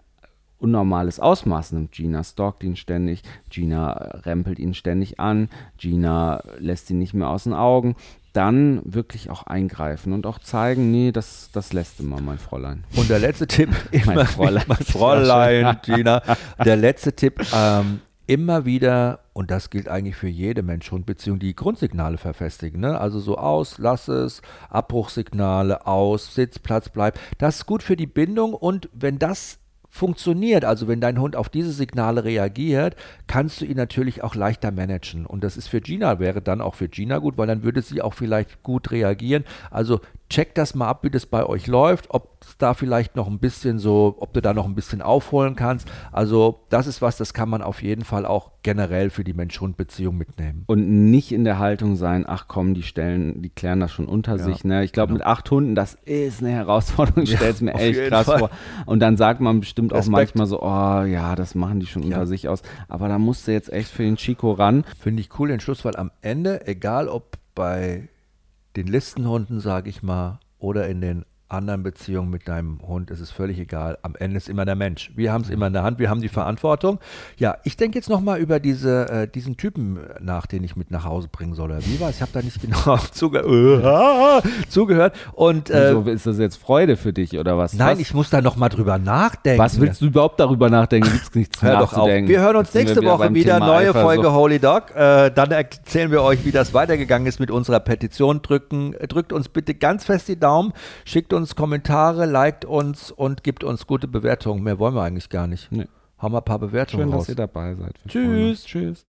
unnormales Ausmaß nimmt. Gina stalkt ihn ständig, Gina rempelt ihn ständig an, Gina lässt ihn nicht mehr aus den Augen. Dann wirklich auch eingreifen und auch zeigen, nee, das, das lässt immer, mein Fräulein. Und der letzte Tipp, immer Mein Fräulein. mein Fräulein, Gina. Der letzte Tipp, ähm, immer wieder, und das gilt eigentlich für jede Mensch-Hund-Beziehung, die Grundsignale verfestigen. Ne? Also so aus, lass es, Abbruchsignale, aus, Sitz, Platz, bleib. Das ist gut für die Bindung und wenn das funktioniert, also wenn dein Hund auf diese Signale reagiert, kannst du ihn natürlich auch leichter managen. Und das ist für Gina, wäre dann auch für Gina gut, weil dann würde sie auch vielleicht gut reagieren. Also check das mal ab, wie das bei euch läuft, ob da vielleicht noch ein bisschen so, ob du da noch ein bisschen aufholen kannst. Also das ist was, das kann man auf jeden Fall auch generell für die Mensch-Hund-Beziehung mitnehmen. Und nicht in der Haltung sein, ach komm, die stellen, die klären das schon unter Ja, sich. Ne? Ich glaube, genau. mit acht Hunden, das ist eine Herausforderung, ich Ja, stelle es mir auf echt krass Fall. vor. Und dann sagt man bestimmt auch Respekt. manchmal so, oh ja, das machen die schon Ja. unter sich aus. Aber da musst du jetzt echt für den Chico ran. Finde ich cool den Schluss, weil am Ende, egal ob bei den Listenhunden, sage ich mal, oder in den anderen Beziehungen mit deinem Hund, ist es völlig egal. Am Ende ist immer der Mensch. Wir haben es immer in der Hand, wir haben die Verantwortung. Ja, ich denke jetzt nochmal über diese, äh, diesen Typen nach, den ich mit nach Hause bringen soll. Oder Wie war es? Ich habe da nicht genau zuge zugehört. Und äh, Wieso ist das jetzt Freude für dich oder was? nein, was, ich muss da nochmal drüber nachdenken. was willst du überhaupt darüber nachdenken? Gibt's nichts Hör doch auf. Wir hören uns Jetzt nächste wir Woche wieder. Thema Neue Eifersucht. Folge Holy Dog. Äh, dann erzählen wir euch, wie das weitergegangen ist mit unserer Petition. Drücken, drückt uns bitte ganz fest die Daumen, schickt uns Kommentare, liked uns und gibt uns gute Bewertungen. Mehr wollen wir eigentlich gar nicht. Nee. Haben wir ein paar Bewertungen Schön, raus. dass ihr dabei seid. Tschüss. uns. Tschüss.